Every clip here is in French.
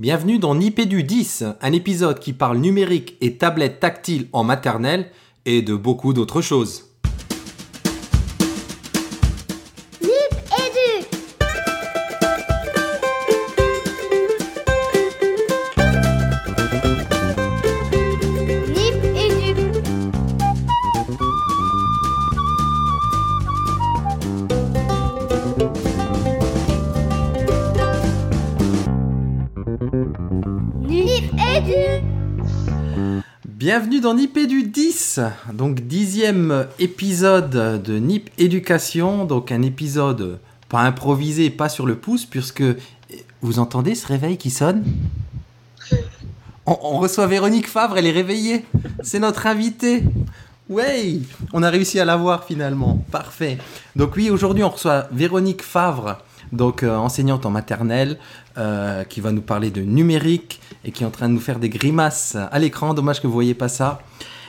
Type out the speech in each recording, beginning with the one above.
Bienvenue dans Nipédu 10, un épisode qui parle numérique et tablette tactile en maternelle et de beaucoup d'autres choses. Nipédu 10, donc dixième épisode de Nip Éducation, donc un épisode pas improvisé, pas sur le pouce, puisque vous entendez ce réveil qui sonne? On, reçoit Véronique Favre, elle est réveillée, c'est notre invitée. Ouais, on a réussi à la voir finalement, parfait. Donc oui, aujourd'hui on reçoit Véronique Favre, donc euh, enseignante en maternelle, euh, qui va nous parler de numérique et qui est en train de nous faire des grimaces à l'écran. Dommage que vous voyez pas ça.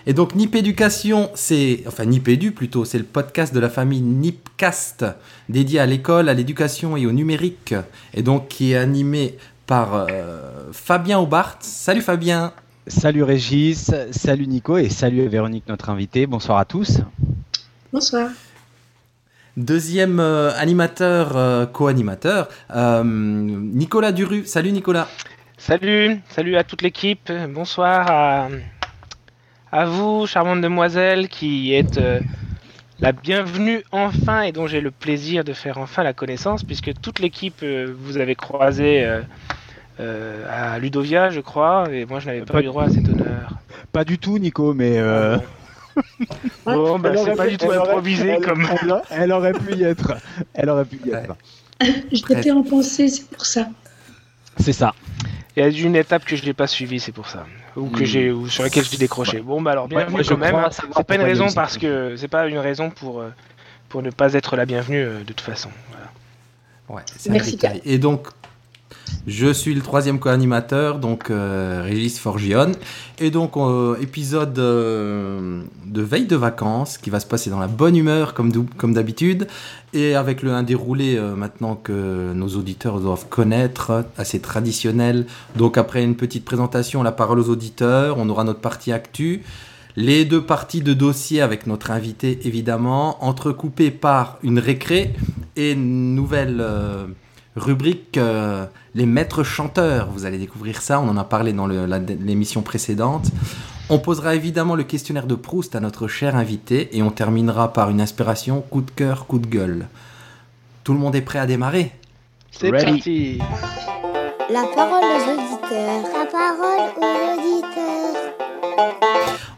Et donc Nip Éducation, c'est enfin Nip Édu plutôt, c'est le podcast de la famille Nipcast dédié à l'école, à l'éducation et au numérique, et donc qui est animé par euh, Fabien Aubart. Salut Fabien. Salut Régis, salut Nico et salut Véronique, notre invitée. Bonsoir à tous. Bonsoir. Deuxième euh, animateur, euh, co-animateur, euh, Nicolas Duru. Salut Nicolas. Salut, salut à toute l'équipe. Bonsoir à, à vous, charmante demoiselle, qui êtes euh, la bienvenue enfin et dont j'ai le plaisir de faire enfin la connaissance, puisque toute l'équipe euh, vous avez croisé euh, euh, à Ludovia, je crois, et moi je n'avais pas, Pas eu droit à cet honneur. Pas du tout Nico, mais euh, Bon, bah, elle c'est aurait pas pu- du tout aurait- improvisé comme. Elle, elle aurait pu y être. Elle aurait pu y être. Je t'étais en pensée, c'est pour ça. C'est ça. Il y a une étape que je n'ai pas suivie, c'est pour ça. Ou que Hmm. j'ai, ou sur laquelle j'ai décroché. Bon, bah alors Ouais, bienvenue je quand même. C'est pas une raison parce que c'est pas une raison pour euh, pour ne pas être la bienvenue euh, de toute façon. Voilà. Ouais, Merci. Et donc, je suis le troisième co-animateur, donc euh, Régis Forgione. Et donc, épisode euh, de veille de vacances qui va se passer dans la bonne humeur, comme d'habitude. Et avec le, un déroulé euh, maintenant que nos auditeurs doivent connaître, assez traditionnel. Donc, après une petite présentation, la parole aux auditeurs, on aura notre partie actu. Les deux parties de dossier avec notre invité, évidemment, entrecoupées par une récré et une nouvelle euh, rubrique euh, Les maîtres chanteurs. Vous allez découvrir ça, on en a parlé dans l'émission précédente. On posera évidemment le questionnaire de Proust à notre cher invité et on terminera par une inspiration coup de cœur, coup de gueule. Tout le monde est prêt à démarrer? C'est parti. La parole aux auditeurs La parole aux auditeurs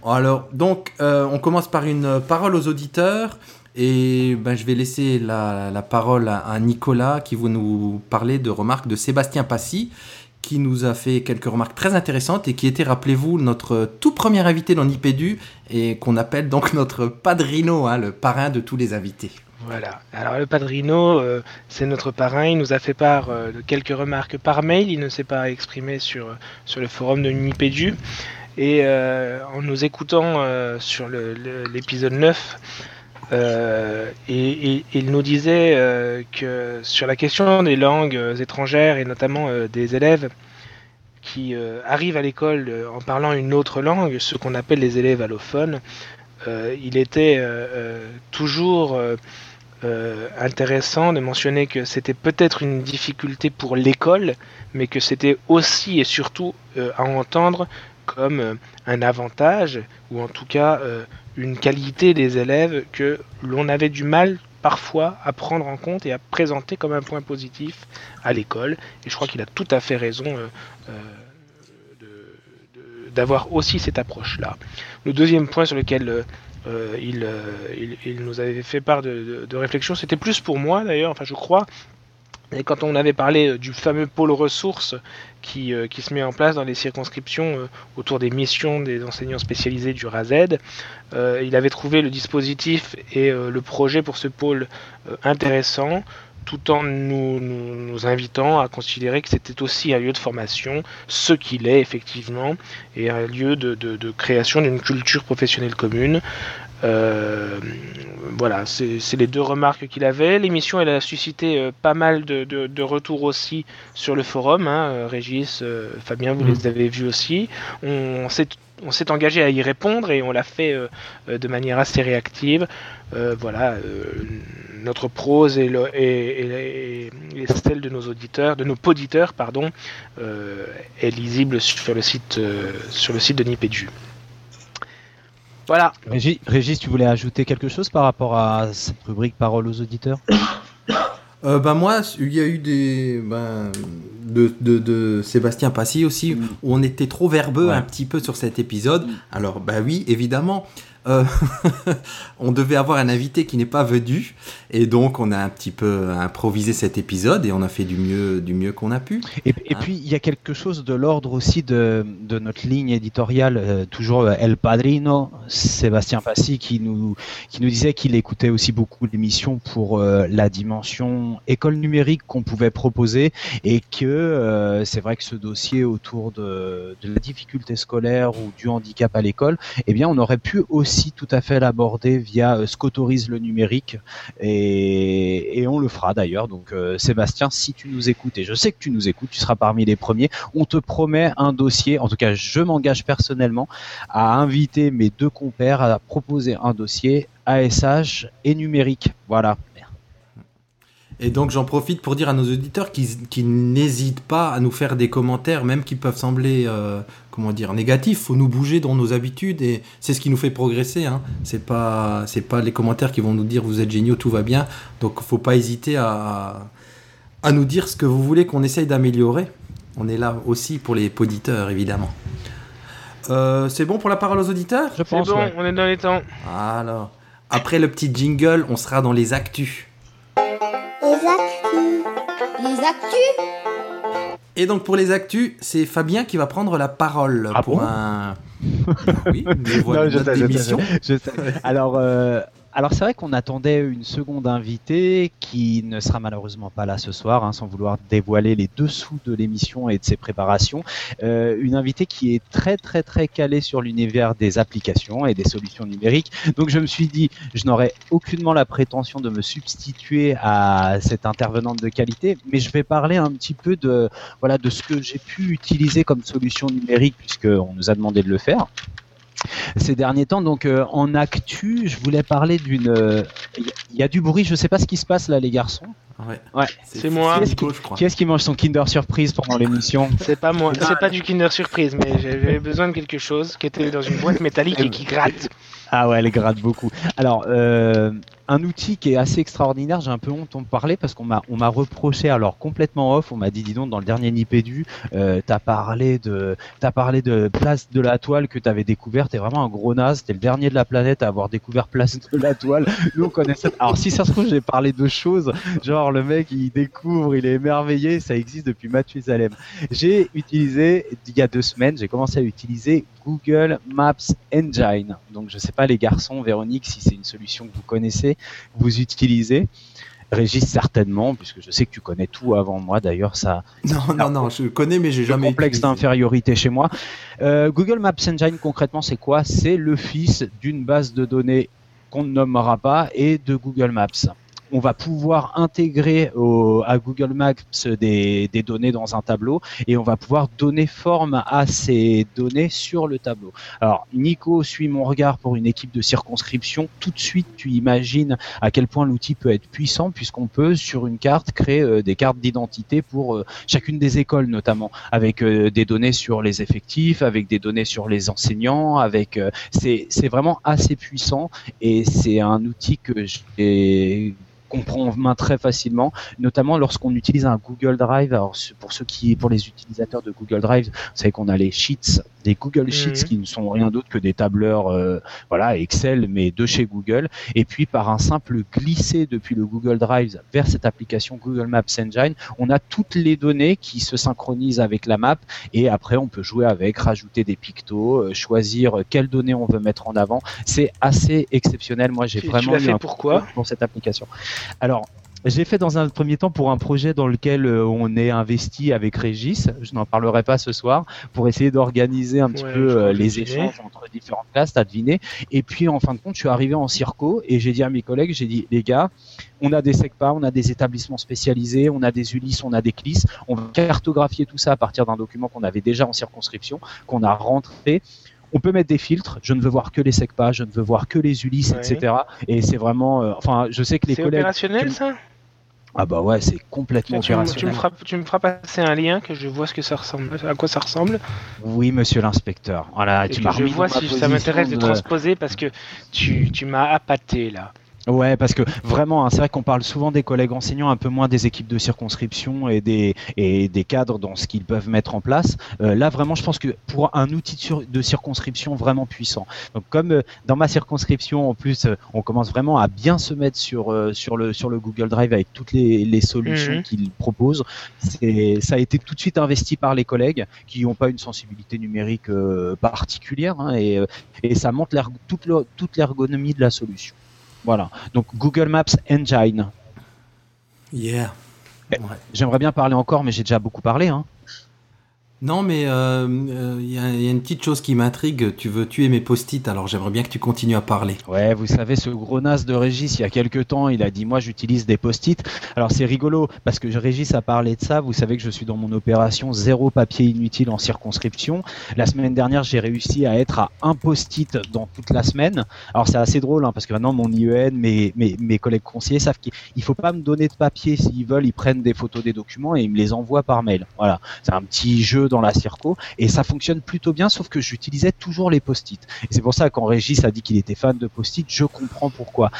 Alors, donc, euh, on commence par une parole aux auditeurs. Et ben, je vais laisser la, parole à, Nicolas qui va nous parler de remarques de Sébastien Passy, qui nous a fait quelques remarques très intéressantes et qui était, rappelez-vous, notre tout premier invité dans Nipédu et qu'on appelle donc notre padrino, hein, le parrain de tous les invités. Voilà. Alors le padrino, euh, c'est notre parrain. Il nous a fait part euh, de quelques remarques par mail. Il ne s'est pas exprimé sur sur le forum de Nipédu. Et euh, en nous écoutant sur l'épisode 9, euh, et, il nous disait euh, que sur la question des langues euh, étrangères et notamment des élèves qui arrivent à l'école en parlant une autre langue, ce qu'on appelle les élèves allophones, il était toujours intéressant de mentionner que c'était peut-être une difficulté pour l'école, mais que c'était aussi et surtout à entendre comme un avantage, ou en tout cas une qualité des élèves que l'on avait du mal parfois à prendre en compte et à présenter comme un point positif à l'école. Et je crois qu'il a tout à fait raison euh, euh, d'avoir aussi cette approche-là. Le deuxième point sur lequel euh, il, nous avait fait part de- de réflexion, c'était plus pour moi d'ailleurs, enfin je crois, et quand on avait parlé euh, du fameux pôle ressources qui, euh, qui se met en place dans les circonscriptions euh, autour des missions des enseignants spécialisés du euh, il avait trouvé le dispositif et le projet pour ce pôle intéressant, tout en nous, invitant à considérer que c'était aussi un lieu de formation, ce qu'il est effectivement, et un lieu de création d'une culture professionnelle commune. Euh, voilà, c'est les deux remarques qu'il avait. L'émission, elle a suscité euh, pas mal de, de- de retours aussi sur le forum. hein. Euh, Régis, Fabien, vous Mhm. les avez vus aussi. On s'est on s'est engagé à y répondre et on l'a fait euh, de manière assez réactive. Euh, voilà, euh, notre prose et, le- et- et- et celle de nos auditeurs, de nos poditeurs, pardon, est lisible sur le site, sur le site de Nipédu. Voilà. Régis, Régis, tu voulais ajouter quelque chose par rapport à cette rubrique Parole aux auditeurs Euh, ben moi, il y a eu des ben, de, de, de Sébastien Passy aussi Mm. où on était trop verbeux Ouais. un petit peu sur cet épisode. Mm. Alors bah oui, évidemment, euh, on devait avoir un invité qui n'est pas venu et donc on a un petit peu improvisé cet épisode et on a fait du mieux du mieux qu'on a pu. Et, et Hein puis, il y a quelque chose de l'ordre aussi de, de notre ligne éditoriale, euh, toujours euh, El Padrino, Sébastien Passy, qui nous, qui nous disait qu'il écoutait aussi beaucoup l'émission pour euh, la dimension école numérique qu'on pouvait proposer et que c'est vrai que ce dossier autour de, de la difficulté scolaire ou du handicap à l'école, eh bien, on aurait pu aussi tout à fait l'aborder via euh, ce qu'autorise le numérique et, on le fera d'ailleurs. Donc, euh, Sébastien, si tu nous écoutes, et je sais que tu nous écoutes, tu seras parmi les premiers, on te promet un dossier, en tout cas, je m'engage personnellement à inviter mes deux compères à proposer un dossier ASH et numérique. Voilà. Et donc j'en profite pour dire à nos auditeurs qu'ils qu'ils n'hésitent pas à nous faire des commentaires, même qui peuvent sembler, euh, comment dire, négatifs. Faut nous bouger dans nos habitudes et c'est ce qui nous fait progresser. Hein. C'est pas, c'est pas les commentaires qui vont nous dire vous êtes géniaux, tout va bien. Donc faut pas hésiter à, à nous dire ce que vous voulez qu'on essaye d'améliorer. On est là aussi pour les poditeurs, évidemment. Euh, c'est bon pour la parole aux auditeurs? Je C'est pense. bon, ouais. on est dans les temps. Alors, après le petit jingle, on sera dans les actus. Les actus. Et donc pour les actus, c'est Fabien qui va prendre la parole Ah pour bon un. oui, mais voilà Non, je sais, sais. Alors, euh, alors c'est vrai qu'on attendait une seconde invitée qui ne sera malheureusement pas là ce soir, hein, sans vouloir dévoiler les dessous de l'émission et de ses préparations. Euh, une invitée qui est très très très calée sur l'univers des applications et des solutions numériques. Donc je me suis dit, je n'aurais aucunement la prétention de me substituer à cette intervenante de qualité, mais je vais parler un petit peu de voilà de ce que j'ai pu utiliser comme solution numérique puisque on nous a demandé de le faire ces derniers temps. Donc euh, en actu, je voulais parler d'une. euh, Il y, y a du bruit, je sais pas ce qui se passe là, les garçons. Ouais. Ouais. C'est moi. Nico, je crois. Qui est-ce qui mange son Kinder Surprise pendant l'émission C'est pas moi, c'est pas du Kinder Surprise, mais j'avais besoin de quelque chose qui était dans une boîte métallique et qui gratte. Ah ouais, elle gratte beaucoup. Alors, euh, un outil qui est assez extraordinaire, j'ai un peu honte d'en parler parce qu'on m'a on m'a reproché, alors complètement off, on m'a dit, dis donc, dans le dernier Nipédu, euh, t'as parlé de t'as parlé de place de la toile que t'avais découvert, t'es vraiment un gros naze, t'es le dernier de la planète à avoir découvert place de la toile. Nous on connaissait. Alors si ça se trouve, j'ai parlé de choses, genre le mec il découvre, il est émerveillé, ça existe depuis Mathusalem. J'ai utilisé, il y a deux semaines, j'ai commencé à utiliser Google Maps Engine. Donc je sais pas les garçons, Véronique, si c'est une solution que vous connaissez, vous utilisez. Régis certainement, puisque je sais que tu connais tout avant moi. D'ailleurs, ça, Non, non, non, je connais, mais j'ai jamais. complexe d'infériorité chez moi. Euh, Google Maps Engine, concrètement, c'est quoi? C'est le fils d'une base de données qu'on ne nommera pas et de Google Maps. On va pouvoir intégrer à Google Maps des, données dans un tableau et on va pouvoir donner forme à ces données sur le tableau. Alors, Nico suit mon regard pour une équipe de circonscription. Tout de suite, tu imagines à quel point l'outil peut être puissant puisqu'on peut, sur une carte, créer euh, des cartes d'identité pour euh, chacune des écoles notamment avec euh, des données sur les effectifs, avec des données sur les enseignants, avec c'est vraiment assez puissant et c'est un outil que j'ai qu'on prend en main très facilement, notamment lorsqu'on utilise un Google Drive. Alors pour ceux qui, pour les utilisateurs de Google Drive, vous savez qu'on a les sheets, des Google Sheets Mhm. qui ne sont rien d'autre que des tableurs, euh, voilà, Excel, mais de chez Google. Et puis par un simple glisser depuis le Google Drive vers cette application Google Maps Engine, on a toutes les données qui se synchronisent avec la map et après on peut jouer avec, rajouter des pictos, euh, choisir quelles données on veut mettre en avant. C'est assez exceptionnel. Moi, j'ai Tu- tu vraiment eu fait un pourquoi pour cette application. Alors, J'ai fait dans un premier temps pour un projet dans lequel euh, on est investi avec Régis, je n'en parlerai pas ce soir, pour essayer d'organiser un petit Ouais, peu euh, les échanges entre différentes classes, t'as deviné. Et puis en fin de compte, je suis arrivé en circo et j'ai dit à mes collègues, j'ai dit les gars, on a des SECPA, on a des établissements spécialisés, on a des ULIS, on a des CLIS, on va cartographier tout ça à partir d'un document qu'on avait déjà en circonscription, qu'on a rentré. On peut mettre des filtres. Je ne veux voir que les SECPA, je ne veux voir que les Ouais. etc. Et c'est vraiment, euh, enfin, je sais que les C'est collègues. opérationnel ça? Ah bah ouais, c'est complètement tu, me- tu, me opérationnel. feras, tu me feras passer un lien que je vois ce que ça ressemble, à quoi ça ressemble. Oui, monsieur l'inspecteur. Voilà, et tu que m'as je vois si ça m'intéresse de de- transposer parce que tu, tu m'as appâté là. Ouais, parce que vraiment, hein, c'est vrai qu'on parle souvent des collègues enseignants, un peu moins des équipes de circonscription et des, et des cadres dans ce qu'ils peuvent mettre en place. Euh, là, vraiment, je pense que pour un outil de, sur- de circonscription vraiment puissant. Donc, comme euh, dans ma circonscription, en plus, euh, on commence vraiment à bien se mettre sur, euh, sur, le, sur le Google Drive avec toutes les, les solutions Mhm. qu'il propose. C'est, ça a été tout de suite investi par les collègues qui n'ont pas une sensibilité numérique euh, particulière hein, et, et ça montre toute l'ergonomie de la solution. Voilà. Donc Google Maps Engine. Yeah. Eh. Ouais. J'aimerais bien parler encore, mais j'ai déjà beaucoup parlé. Hein. Non, mais il euh, euh, y, a- une petite chose qui m'intrigue. Tu veux tuer mes post-it, alors j'aimerais bien que tu continues à parler. Ouais, vous savez, ce gros nas de Régis, il y a quelques temps, il a dit Moi, j'utilise des post-it. Alors, c'est rigolo, parce que Régis a parlé de ça. Vous savez que je suis dans mon opération zéro papier inutile en circonscription. La semaine dernière, j'ai réussi à être à un post-it dans toute la semaine. Alors, c'est assez drôle, hein, parce que maintenant, mon IEN, mes, mes, mes collègues conseillers savent qu'il ne faut pas me donner de papier. S'ils veulent, ils prennent des photos des documents et ils me les envoient par mail. Voilà. C'est un petit jeu dans la circo et ça fonctionne plutôt bien, sauf que j'utilisais toujours les post-it. C'est pour ça quand Régis a dit qu'il était fan de post-it, je comprends pourquoi.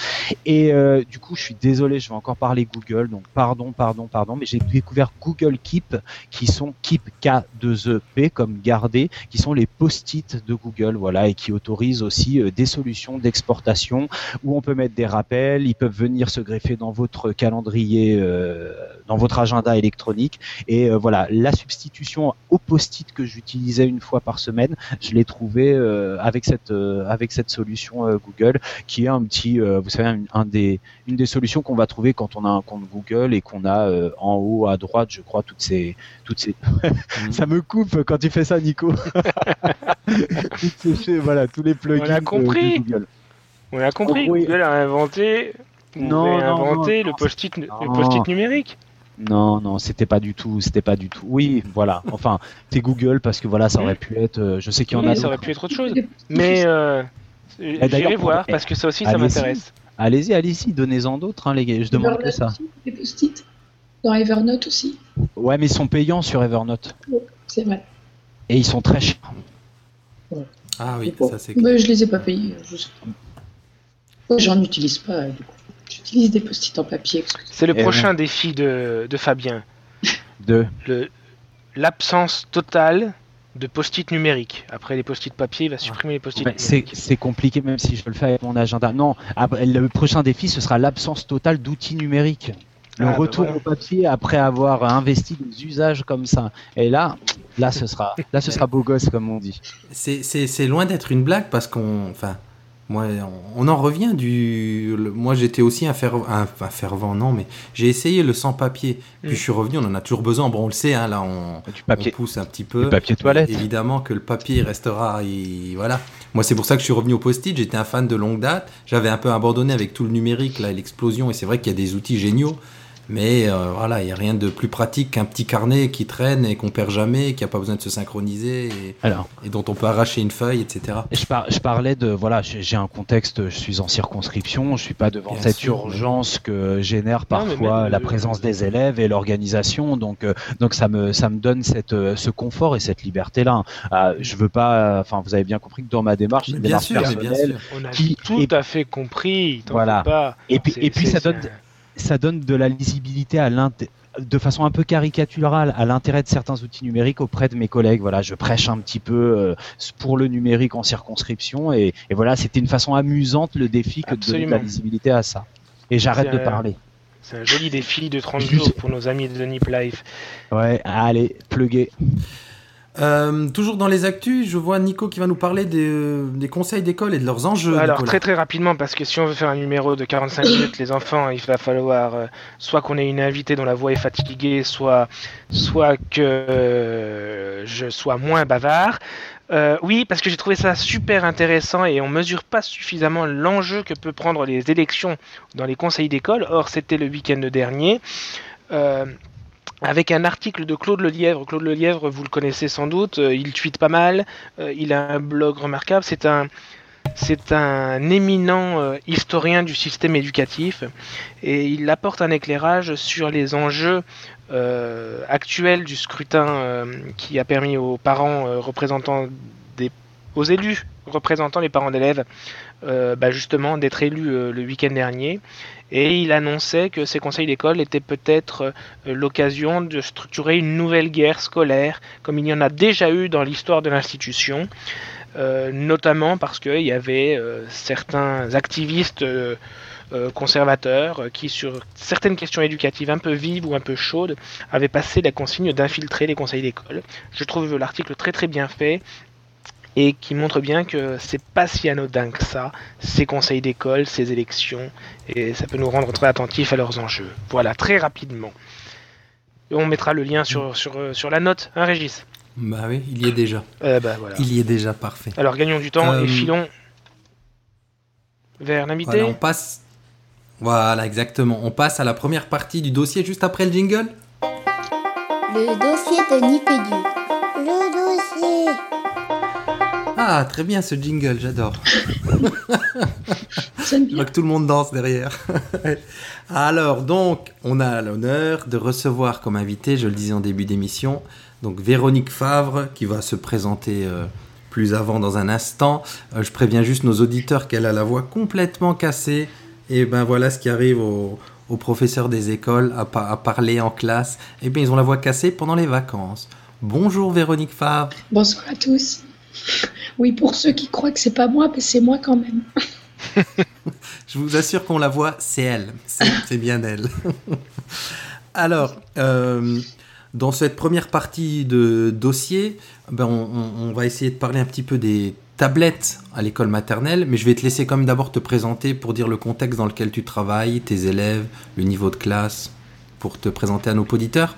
Et euh, du coup, je suis désolé, je vais encore parler Google, donc pardon, pardon, pardon, mais j'ai découvert Google Keep, qui sont Keep K2EP comme garder, qui sont les post-it de Google, voilà, et qui autorisent aussi euh, des solutions d'exportation où on peut mettre des rappels, ils peuvent venir se greffer dans votre calendrier, euh, dans votre agenda électronique. Et voilà, la substitution au post-it que j'utilisais une fois par semaine, je l'ai trouvé euh, avec cette euh, avec cette solution euh, Google, qui est un petit, euh, vous savez, un, un des une des solutions qu'on va trouver quand on a un compte Google et qu'on a euh, en haut à droite, je crois, toutes ces toutes ces. Ça me coupe quand tu fais ça, Nico. Voilà, tous les plugins. On a de- compris. de Google. On a compris, Oh, oui. Google a inventé, Non, inventé non, le non, post-it post-it numérique. Non, non, c'était pas du tout, c'était pas du tout. Oui, voilà. Enfin, c'est Google parce que voilà, ça aurait pu être. euh, je sais qu'il y en Oui, a. ça aurait pu être autre chose. Mais euh, d'ailleurs, j'irai pour- voir parce que ça aussi ça Allez-y. m'intéresse. Allez-y, allez-y, donnez-en d'autres, hein, les gars. Je demande que Evernote ça. Des post-it. Dans Evernote aussi. Ouais, mais ils sont payants sur Evernote C'est vrai. et ils sont très chers. Ah oui, Bon. ça c'est Mais je les ai pas payés. Je sais pas. Moi, j'en utilise pas, du coup. J'utilise des post-it en papier. C'est le Eh prochain défi de, de Fabien. De. L'absence totale de post-it numérique. Après les post-it papier, il va supprimer les post-it Ouais, c'est numériques. c'est compliqué, même si je le fais avec mon agenda. Non, après, le prochain défi, ce sera l'absence totale d'outils numériques. Le Ah, bah retour voilà. au papier après avoir investi des usages comme ça. Et là, là, ce sera, là, ce sera beau gosse, comme on dit. C'est loin d'être une blague parce qu'on. Enfin, moi, on, on en revient du. le- moi, j'étais aussi un, fervent, un, un fervent, non, mais j'ai essayé le sans-papier. Puis Mm. je suis revenu, on en a toujours besoin. Bon, on le sait, hein, là, on, Du papier, on pousse un petit peu. du papier toilette. Évidemment que le papier restera. il- voilà. Moi, c'est pour ça que je suis revenu au post-it. J'étais un fan de longue date. J'avais un peu abandonné avec tout le numérique, là, et l'explosion. Et c'est vrai qu'il y a des outils géniaux. Mais euh, voilà, il n'y a rien de plus pratique qu'un petit carnet qui traîne et qu'on perd jamais, qui n'a pas besoin de se synchroniser et, Alors, et dont on peut arracher une feuille, etc. je, par- je parlais de voilà, j'ai un contexte, je suis en circonscription, je suis pas devant Bien cette sûr, urgence que génère Non, parfois même, la euh, présence des élèves et l'organisation. Donc, euh, donc ça me ça me donne cette euh, ce confort et cette liberté là. je veux pas, enfin vous avez bien compris que dans ma démarche, une bien démarche sûr, mais bien personnelle, sûr. On a qui- tout et- à fait compris. Voilà. Pas. Et puis, et puis ça donne, un- ça donne de la lisibilité à de façon un peu caricaturale à l'intérêt de certains outils numériques auprès de mes collègues. Voilà, je prêche un petit peu euh, pour le numérique en circonscription et, et voilà, c'était une façon amusante le défi que de donner de la Absolument. lisibilité à ça. Et j'arrête de un- parler. C'est un joli défi de 30 Juste- jours pour nos amis de Nip Life. Ouais, allez, pluguer. Euh, toujours dans les actus, je vois Nico qui va nous parler des, euh, des conseils d'école et de leurs enjeux. Alors Nicolas. très très rapidement parce que si on veut faire un numéro de 45 minutes les enfants il va falloir euh, soit qu'on ait une invitée dont la voix est fatiguée soit soit que euh, je sois moins bavard. Euh, oui parce que j'ai trouvé ça super intéressant et on mesure pas suffisamment l'enjeu que peut prendre les élections dans les conseils d'école. Or c'était le week-end dernier. Euh, avec un article de Claude Lelièvre. Claude Lelièvre, vous le connaissez sans doute, euh, il tweete pas mal, euh, il a un blog remarquable, c'est un, c'est un éminent euh, historien du système éducatif et il apporte un éclairage sur les enjeux actuels du scrutin qui a permis aux parents représentants des, aux élus représentant les parents d'élèves euh, bah, justement d'être élus euh, le week-end dernier et il annonçait que ces conseils d'école étaient peut-être euh, l'occasion de structurer une nouvelle guerre scolaire, comme il y en a déjà eu dans l'histoire de l'institution, notamment parce qu'il y avait certains activistes conservateurs qui, sur certaines questions éducatives un peu vives ou un peu chaudes, avaient passé la consigne d'infiltrer les conseils d'école. Je trouve l'article très très bien fait et qui montre bien que c'est pas si anodin que ça, ces conseils d'école, ces élections, et ça peut nous rendre très attentifs à leurs enjeux. Voilà, très rapidement. Et on mettra le lien sur, sur, euh, sur la note, hein Régis? Bah oui, il y est déjà. Euh, bah, voilà. Il y est déjà, parfait. Alors gagnons du temps Euh, et filons vers l'invité. Voilà, on passe. Voilà, exactement. On passe à la première partie du dossier juste après le jingle. Le dossier de Nipédu. Ah, très bien ce jingle, j'adore. Je vois que tout le monde danse derrière. Alors, donc, on a l'honneur de recevoir comme invité, je le disais en début d'émission, donc Véronique Favre, qui va se présenter euh, plus avant dans un instant. Euh, je préviens juste nos auditeurs qu'elle a la voix complètement cassée. Et ben voilà ce qui arrive aux, aux professeurs des écoles à, à parler en classe. Et bien, ils ont la voix cassée pendant les vacances. Bonjour Véronique Favre. Bonsoir à tous. Oui, pour ceux qui croient que c'est pas moi, mais c'est moi quand même. Je vous assure qu'on la voit, c'est elle. C'est c'est bien elle. Alors, euh, dans cette première partie de dossier, ben, on, on- on va essayer de parler un petit peu des tablettes à l'école maternelle, mais je vais te laisser quand même d'abord te présenter pour dire le contexte dans lequel tu travailles, tes élèves, le niveau de classe, pour te présenter à nos auditeurs.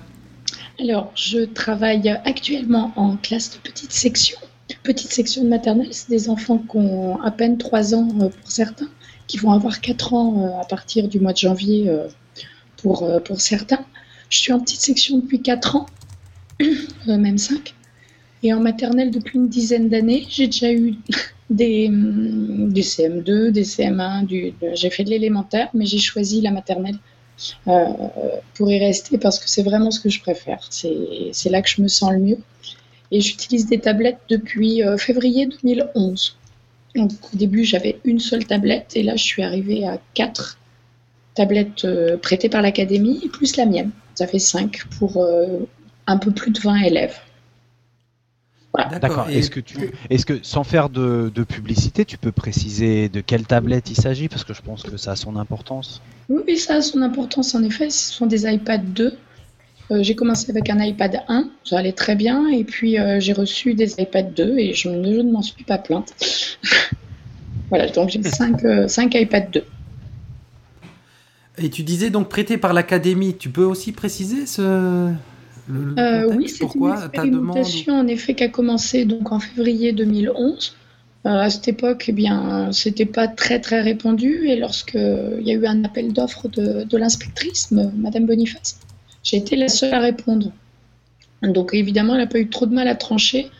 Alors, je travaille actuellement en classe de petite section. Petite section de maternelle, c'est des enfants qui ont à peine 3 ans euh, pour certains, qui vont avoir 4 ans euh, à partir du mois de janvier euh, pour, pour certains. Je suis en petite section depuis 4 ans, même 5. Et en maternelle depuis une dizaine d'années, j'ai déjà eu des, hum, des CM2, des CM1, du, de- j'ai fait de l'élémentaire, mais j'ai choisi la maternelle pour y rester parce que c'est vraiment ce que je préfère. C'est là que je me sens le mieux. Et j'utilise des tablettes depuis euh, février 2011. Donc, au début, j'avais une seule tablette et là, je suis arrivée à quatre tablettes euh, prêtées par l'académie et plus la mienne. Ça fait cinq pour euh, un peu plus de 20 élèves. D'accord. Et- Est-ce que tu, est-ce que sans faire de, de publicité, tu peux préciser de quelle tablette il s'agit? Parce que je pense que ça a son importance. Oui, oui, ça a son importance en effet. Ce sont des iPad 2. Euh, j'ai commencé avec un iPad 1, ça allait très bien, et puis euh, j'ai reçu des iPad 2 et je, ne- je ne m'en suis pas plainte. voilà, donc j'ai 5 iPad 2. Et tu disais donc prêté par l'académie, tu peux aussi préciser ce... Le, le Euh, contexte? oui, c'est une Pourquoi demande expérimentation en effet qui a commencé donc en février 2011. Euh, à cette époque, eh bien, c'était pas très très répandu et lorsque il y a eu un appel d'offres de, de l'inspectrice, Madame Boniface, j'ai été la seule à répondre. Donc évidemment, elle n'a pas eu trop de mal à trancher.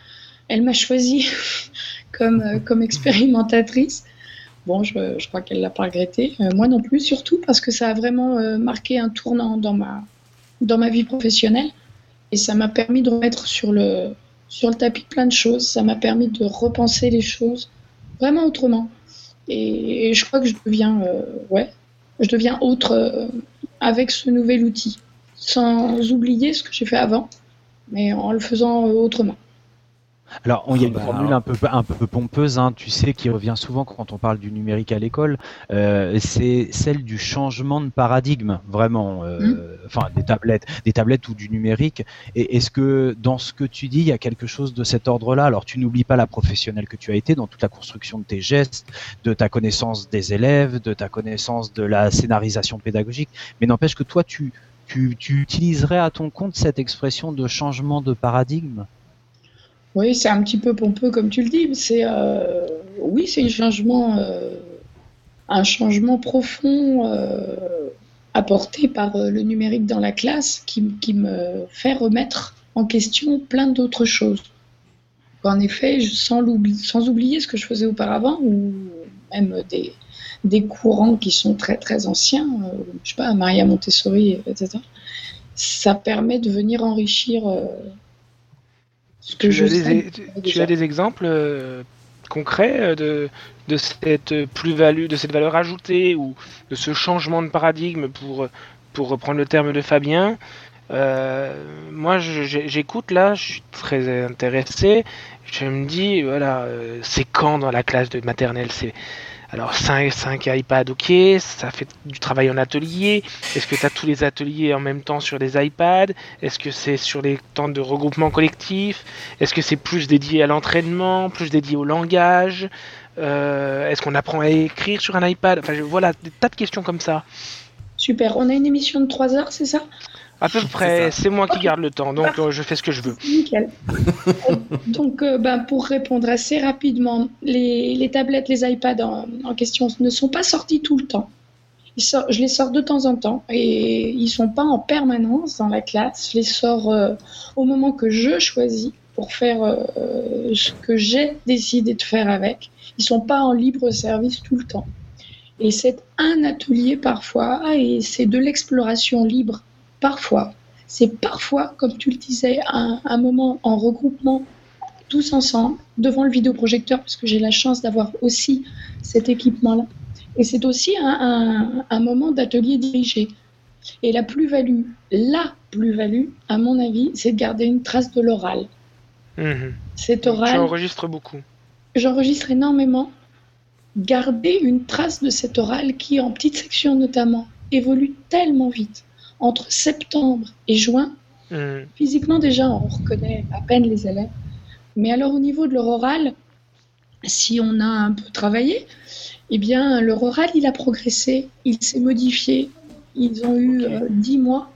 Elle m'a choisie comme, euh, comme expérimentatrice. Bon, je, je crois qu'elle l'a pas regretté. Euh, moi non plus, surtout parce que ça a vraiment euh, marqué un tournant dans ma, dans ma vie professionnelle. Et ça m'a permis de remettre sur le, sur le tapis plein de choses. Ça m'a permis de repenser les choses vraiment autrement. Et, et je crois que je deviens, ouais, je deviens autre avec ce nouvel outil, sans oublier ce que j'ai fait avant, mais en le faisant euh, autrement. Alors, il y a une Bah, formule un peu, un peu pompeuse, hein, tu sais, qui revient souvent quand on parle du numérique à l'école. euh, c'est celle du changement de paradigme, vraiment. euh, Mm. Enfin, des tablettes, des tablettes ou du numérique. Et est-ce que dans ce que tu dis, il y a quelque chose de cet ordre-là? Alors, tu n'oublies pas la professionnelle que tu as été dans toute la construction de tes gestes, de ta connaissance des élèves, de ta connaissance de la scénarisation pédagogique. Mais n'empêche que toi, tu, tu, utiliserais à ton compte cette expression de changement de paradigme? Oui, c'est un petit peu pompeux comme tu le dis. C'est euh, oui, c'est un changement, euh, un changement profond euh, apporté par le numérique dans la classe qui, me fait remettre en question plein d'autres choses. En effet, sans oublier ce que je faisais auparavant, ou même des, des courants qui sont très très anciens, euh, je sais pas, Maria Montessori, etc. Ça permet de venir enrichir euh, ce que Tu je as, des, sais tu- as des exemples euh, concrets euh, de, de cette plus-value, de cette valeur ajoutée ou de ce changement de paradigme pour, pour reprendre le terme de Fabien Euh, Moi, j'écoute là, je suis très intéressé. Je me dis, voilà, c'est quand dans la classe de maternelle c'est alors 5, 5 iPads, ok, ça fait du travail en atelier. Est-ce que tu as tous les ateliers en même temps sur les iPads? Est-ce que c'est sur les temps de regroupement collectif? Est-ce que c'est plus dédié à l'entraînement, plus dédié au langage? Euh, Est-ce qu'on apprend à écrire sur un iPad? Enfin, voilà, des tas de questions comme ça. Super. On a une émission de 3 heures, c'est ça? À peu près, c'est moi qui garde le temps, donc euh, je fais ce que je veux. Nickel. Donc, euh, ben, pour répondre assez rapidement, les, les tablettes, les iPads en, en question ne sont pas sortis tout le temps. Ils je les sors de temps en temps et ils sont pas en permanence dans la classe. Je les sors euh, au moment que je choisis pour faire euh, ce que j'ai décidé de faire avec. Ils sont pas en libre service tout le temps. Et c'est un atelier parfois et c'est de l'exploration libre parfois. C'est parfois, comme tu le disais, un, un moment en regroupement, tous ensemble, devant le vidéoprojecteur, parce que j'ai la chance d'avoir aussi cet équipement-là. Et c'est aussi un, un- un moment d'atelier dirigé. Et la plus-value, la plus-value, à mon avis, c'est de garder une trace de l'oral. Mhm. Cet oral, enregistres beaucoup. j'enregistre énormément. Garder une trace de cet oral qui, en petite section notamment, évolue tellement vite. Entre septembre et juin, Mhm. Physiquement, déjà, on reconnaît à peine les élèves. Mais alors, au niveau de leur oral, si on a un peu travaillé, eh bien, leur oral, il a progressé, il s'est modifié. Ils ont eu Ok. euh, dix mois.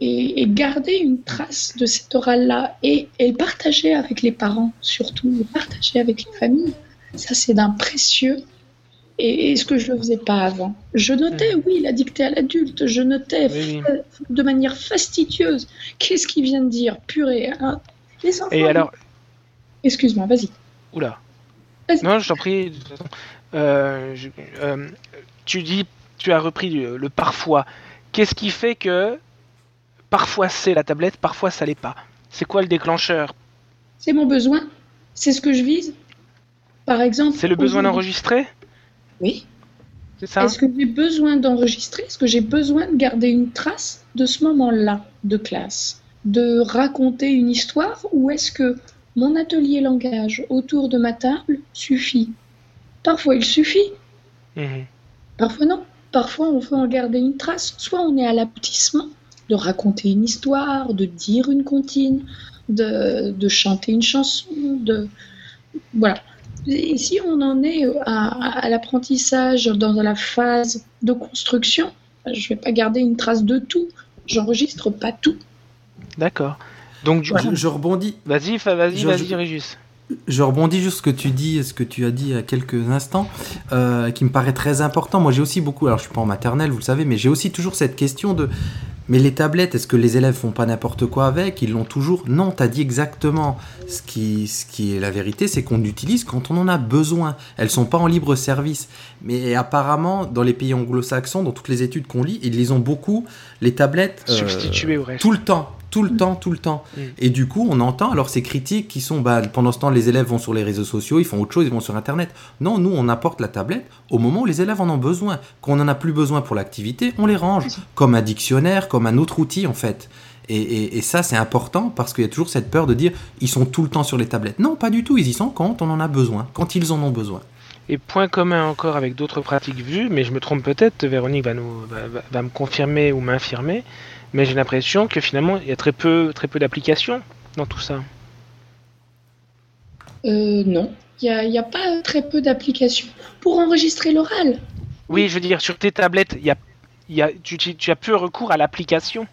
Et, et garder une trace de cet oral-là et, et partager avec les parents, surtout, partager avec les familles, ça, c'est d'un précieux. Et, et ce que je ne faisais pas avant. Je notais, oui, la dictée à l'adulte, je notais Oui, de manière fastidieuse. Qu'est-ce qu'il vient de dire? Purée. hein Les enfants. Et alors, Excuse-moi, vas-y. oula. Non, je t'en prie. de toute façon. Euh, je- euh, tu dis, tu as repris le, le parfois. Qu'est-ce qui fait que parfois c'est la tablette, parfois ça l'est pas? C'est quoi le déclencheur? C'est mon besoin. C'est ce que je vise. Par exemple. C'est le besoin d'enregistrer? Oui. C'est ça Est-ce que j'ai besoin d'enregistrer? Est-ce que j'ai besoin de garder une trace de ce moment-là de classe? De raconter une histoire? Ou est-ce que mon atelier langage autour de ma table suffit? Parfois il suffit, Mhm. parfois non. Parfois on veut en garder une trace. Soit on est à l'aboutissement de raconter une histoire, de dire une comptine, de, de chanter une chanson, de... Voilà. Et si on en est à, à l'apprentissage dans la phase de construction, je ne vais pas garder une trace de tout. J'enregistre pas tout. D'accord. Donc du Je, coup, je rebondis, vas-y, vas-y, vas-y, je- Régis. je rebondis juste ce que tu dis, ce que tu as dit il y a quelques instants, euh, qui me paraît très important. Moi, j'ai aussi beaucoup, alors je suis pas en maternelle, vous le savez, mais j'ai aussi toujours cette question de, mais les tablettes, est-ce que les élèves font pas n'importe quoi avec? Ils l'ont toujours Non, tu as dit exactement. Ce qui, ce qui est la vérité, c'est qu'on l'utilise quand on en a besoin. Elles sont pas en libre service. Mais apparemment, dans les pays anglo-saxons, dans toutes les études qu'on lit, ils les ont beaucoup, les tablettes. euh. Tout le temps, tout le temps, tout le temps. Mm. Et du coup, on entend alors ces critiques qui sont, bah, pendant ce temps, les élèves vont sur les réseaux sociaux, ils font autre chose, ils vont sur Internet. Non, nous, on apporte la tablette au moment où les élèves en ont besoin. Quand on n'en a plus besoin pour l'activité, on les range, comme un dictionnaire, comme un autre outil, en fait. Et, et- et ça, c'est important parce qu'il y a toujours cette peur de dire ils sont tout le temps sur les tablettes. Non, pas du tout. Ils y sont quand on en a besoin, quand ils en ont besoin. Et point commun encore avec d'autres pratiques vues, mais je me trompe peut-être, Véronique va, nous, va, va- va me confirmer ou m'infirmer, mais j'ai l'impression que finalement il y a très peu, très peu d'applications dans tout ça. Euh, non, il n'y a, il y a pas très peu d'applications. Pour enregistrer l'oral, Oui, je veux dire, sur tes tablettes, y a, y a, tu, tu, tu as peu recours à l'application?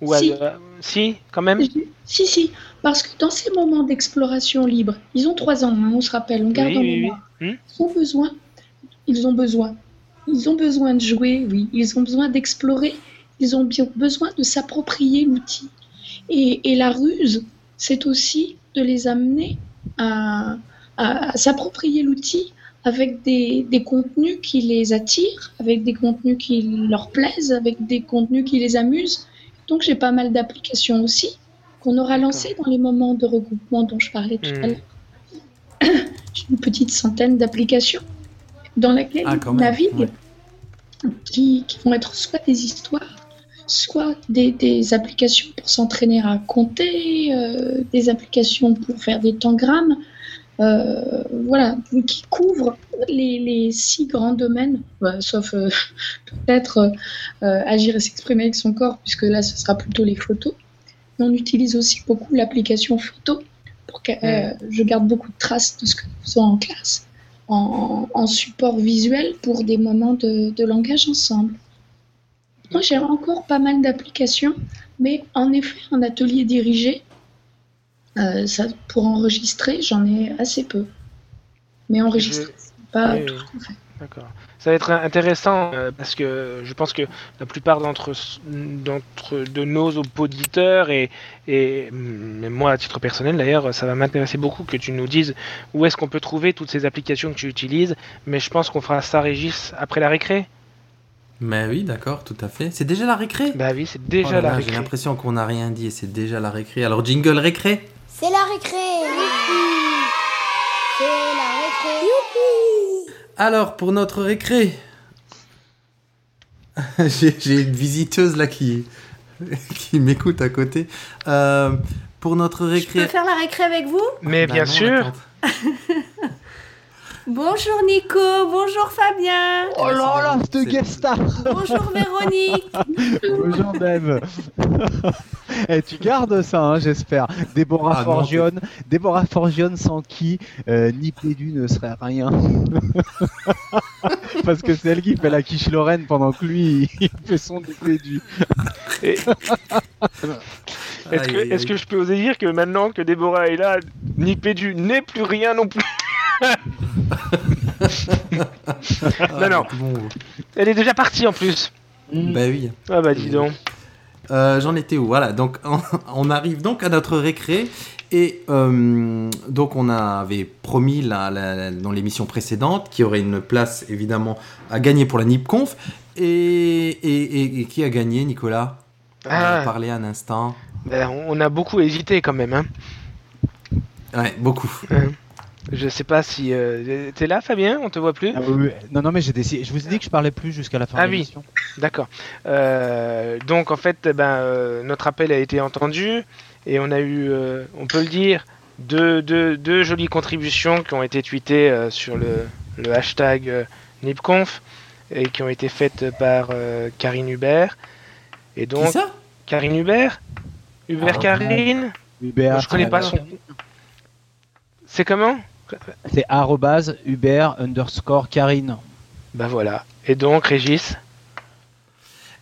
Ou à- Si. euh, si, quand même? Si, si, parce que dans ces moments d'exploration libre, ils ont trois ans, hein, on se rappelle, on garde Oui, en oui. Hmm? Ils ont besoin, ils ont besoin, ils ont besoin de jouer, oui, ils ont besoin d'explorer, ils ont bien besoin de s'approprier l'outil. Et, et la ruse, c'est aussi de les amener à, à- à s'approprier l'outil avec des, des contenus qui les attirent, avec des contenus qui leur plaisent, avec des contenus qui les amusent. Donc j'ai pas mal d'applications aussi qu'on aura lancées dans les moments de regroupement dont je parlais tout à Hmm. l'heure. J'ai une petite centaine d'applications dans lesquelles Ah, quand on même, navigue, ouais. qui, qui vont être soit des histoires, soit des, des applications pour s'entraîner à compter, euh, des applications pour faire des tangrammes, euh, voilà, qui couvrent les, les six grands domaines, bah, sauf euh, peut-être agir et s'exprimer avec son corps, puisque là ce sera plutôt les photos. Mais on utilise aussi beaucoup l'application photo pour que je garde beaucoup de traces de ce que nous faisons en classe, en, en support visuel pour des moments de, de langage ensemble. Moi j'ai encore pas mal d'applications, mais en effet en atelier dirigé, euh, ça, pour enregistrer, j'en ai assez peu. Mais enregistrer, c'est pas Oui, tout ce qu'on fait. D'accord. Ça va être intéressant euh, parce que je pense que la plupart d'entre d'entre de nos auditeurs et, et moi à titre personnel d'ailleurs, ça va m'intéresser beaucoup que tu nous dises où est-ce qu'on peut trouver toutes ces applications que tu utilises. Mais je pense qu'on fera ça, Régis, après la récré. Mais oui, d'accord, tout à fait. C'est déjà la récré? Bah oui, c'est Oh déjà là la là, J'ai récré. l'impression qu'on n'a rien dit et c'est déjà la récré. Alors, jingle récré? C'est la récré. C'est la récré. Youpi. Alors, pour notre récré, j'ai une visiteuse là qui, qui m'écoute à côté. Euh, pour notre Je peux récré. faire la récré avec vous? Mais Bah bien non, sûr. Bonjour Nico, bonjour Fabien, Oh là là, C'est- cette guest star bonjour Véronique. Bonjour Dave Et tu gardes ça, hein, j'espère. Déborah Ah non, Forgione, Déborah Forgione sans qui euh, ni Pédu ne serait rien. Parce que c'est elle qui fait la quiche Lorraine pendant que lui il fait son Pédu. Et- Est-ce que, je peux oser dire que maintenant que Déborah est là, Nipédu n'est plus rien non plus? Non, non. Bon, Elle est déjà partie en plus. bah oui. Ah bah dis donc. Euh, J'en étais où? Voilà, donc on, on arrive donc à notre récré. Et euh, donc on avait promis la- la- la- dans l'émission précédente qu'il y aurait une place évidemment à gagner pour la NIPConf. Et, et, et- et qui a gagné, Nicolas? On a Ah. parlé un instant. Ben, on a beaucoup hésité quand même. Hein. Ouais, beaucoup. Je sais pas si. euh, T'es là, Fabien? On te voit plus? Ah oui, oui. Non, non, mais j'ai décidé. Je vous ai dit que je parlais plus jusqu'à la fin Ah de oui. l'émission. D'accord. Euh, donc en fait, eh ben, euh, notre appel a été entendu et on a eu, euh, on peut le dire, deux, deux, deux jolies contributions qui ont été tweetées euh, sur le, le hashtag euh, NipConf et qui ont été faites par euh, Karine Hubert. Et Qui donc, ça? Karine Hubert? Hubert Ah, Karine? Hubert, Je connais pas son. C'est comment? C'est arrobase Hubert underscore Karine. Bah voilà. Et donc, Régis?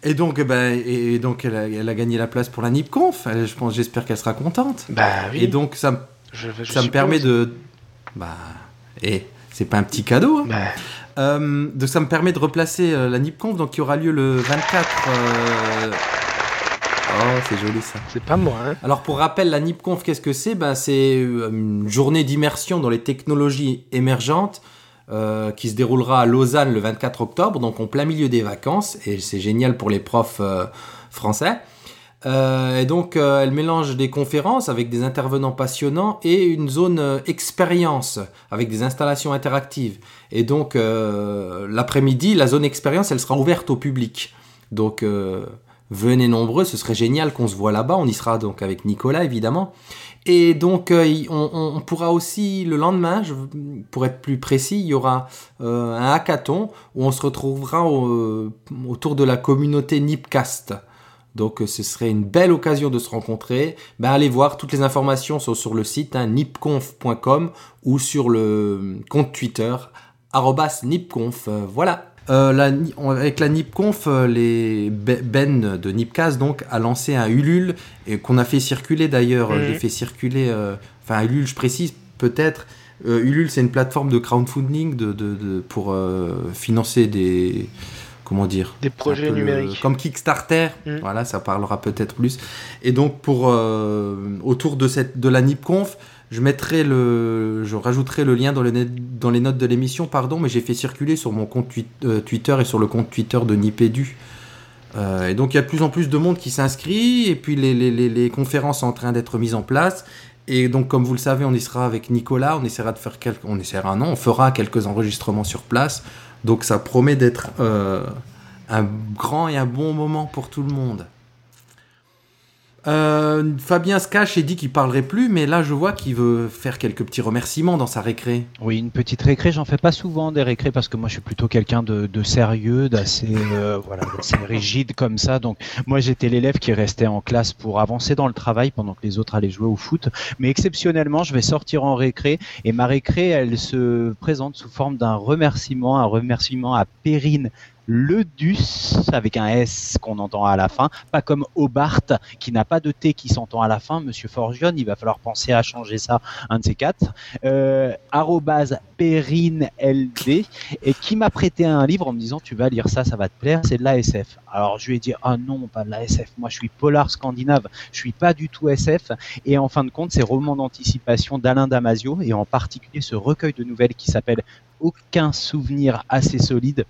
Et donc, eh ben, et donc elle, a, elle a gagné la place pour la NIPConf. Elle- Je pense, j'espère qu'elle sera contente. Bah oui. Et donc ça, me- je, je ça me permet de, bah, et c'est pas un petit cadeau. hein. Bah, Euh, donc ça me permet de replacer euh, la NIPConf, donc qui aura lieu le 24. euh, Oh, c'est joli ça. c'est pas moi. Hein. Alors pour rappel, la NIPConf, qu'est-ce que c'est? Ben, C'est euh, une journée d'immersion dans les technologies émergentes euh, qui se déroulera à Lausanne le 24 octobre, donc en plein milieu des vacances, et c'est génial pour les profs euh, français. Euh, et donc euh, elle mélange des conférences avec des intervenants passionnants et une zone euh, expérience avec des installations interactives. Et donc euh, l'après-midi, la zone expérience, elle sera ouverte au public. Donc euh, venez nombreux, ce serait génial qu'on se voit là-bas. On y sera donc avec Nicolas évidemment. Et donc euh, on, pourra aussi le lendemain, pour être plus précis, il y aura euh, un hackathon où on se retrouvera au- autour de la communauté Nipcast. Donc euh, ce serait une belle occasion de se rencontrer. Ben, allez voir, toutes les informations sont sur le site hein, nipconf.com ou sur le compte Twitter nipconf. Euh, voilà. Euh, la avec la NipConf, euh, les Be- Ben de Nipcast donc a lancé un Ulule et qu'on a fait circuler d'ailleurs. euh, Mhm. J'ai fait circuler, euh, enfin Ulule, je précise peut-être. Euh, Ulule, c'est une plateforme de crowdfunding de, de- de- pour financer des comment dire Des projets peu numériques. comme Kickstarter. Mm. Voilà, ça parlera peut-être plus. Et donc pour autour de cette de la NipConf, je mettrai le, je rajouterai le lien dans, les notes de l'émission, pardon, mais j'ai fait circuler sur mon compte euh, Twitter et sur le compte Twitter de Nipedu. Euh, et donc il y a de plus en plus de monde qui s'inscrit et puis les, les- les- les conférences sont en train d'être mises en place. Et donc comme vous le savez, on y sera avec Nicolas, on essaiera de faire quelques, on essaiera non, on fera quelques enregistrements sur place. Donc ça promet d'être euh, un grand et un bon moment pour tout le monde. Euh, Fabien se cache et dit qu'il parlerait plus, mais là je vois qu'il veut faire quelques petits remerciements dans sa récré. Oui, une petite récré. J'en fais pas souvent des récrés parce que moi je suis plutôt quelqu'un de, de sérieux, d'assez euh, voilà, d'assez rigide comme ça. Donc moi j'étais l'élève qui restait en classe pour avancer dans le travail pendant que les autres allaient jouer au foot. Mais exceptionnellement, je vais sortir en récré et ma récré, elle se présente sous forme d'un remerciement, un remerciement à Perrine. Ledus avec un S qu'on entend à la fin, pas comme Hobart qui n'a pas de T qui s'entend à la fin. Monsieur Forgione, il va falloir penser à changer ça, un de ces quatre euh, PerinLD et qui m'a prêté un livre en me disant tu vas lire ça, ça va te plaire, c'est de l'ASF. Alors je lui ai dit ah non pas de l'ASF, moi je suis polar scandinave, je suis pas du tout SF et en fin de compte c'est roman d'anticipation d'Alain Damasio et en particulier ce recueil de nouvelles qui s'appelle Aucun souvenir assez solide.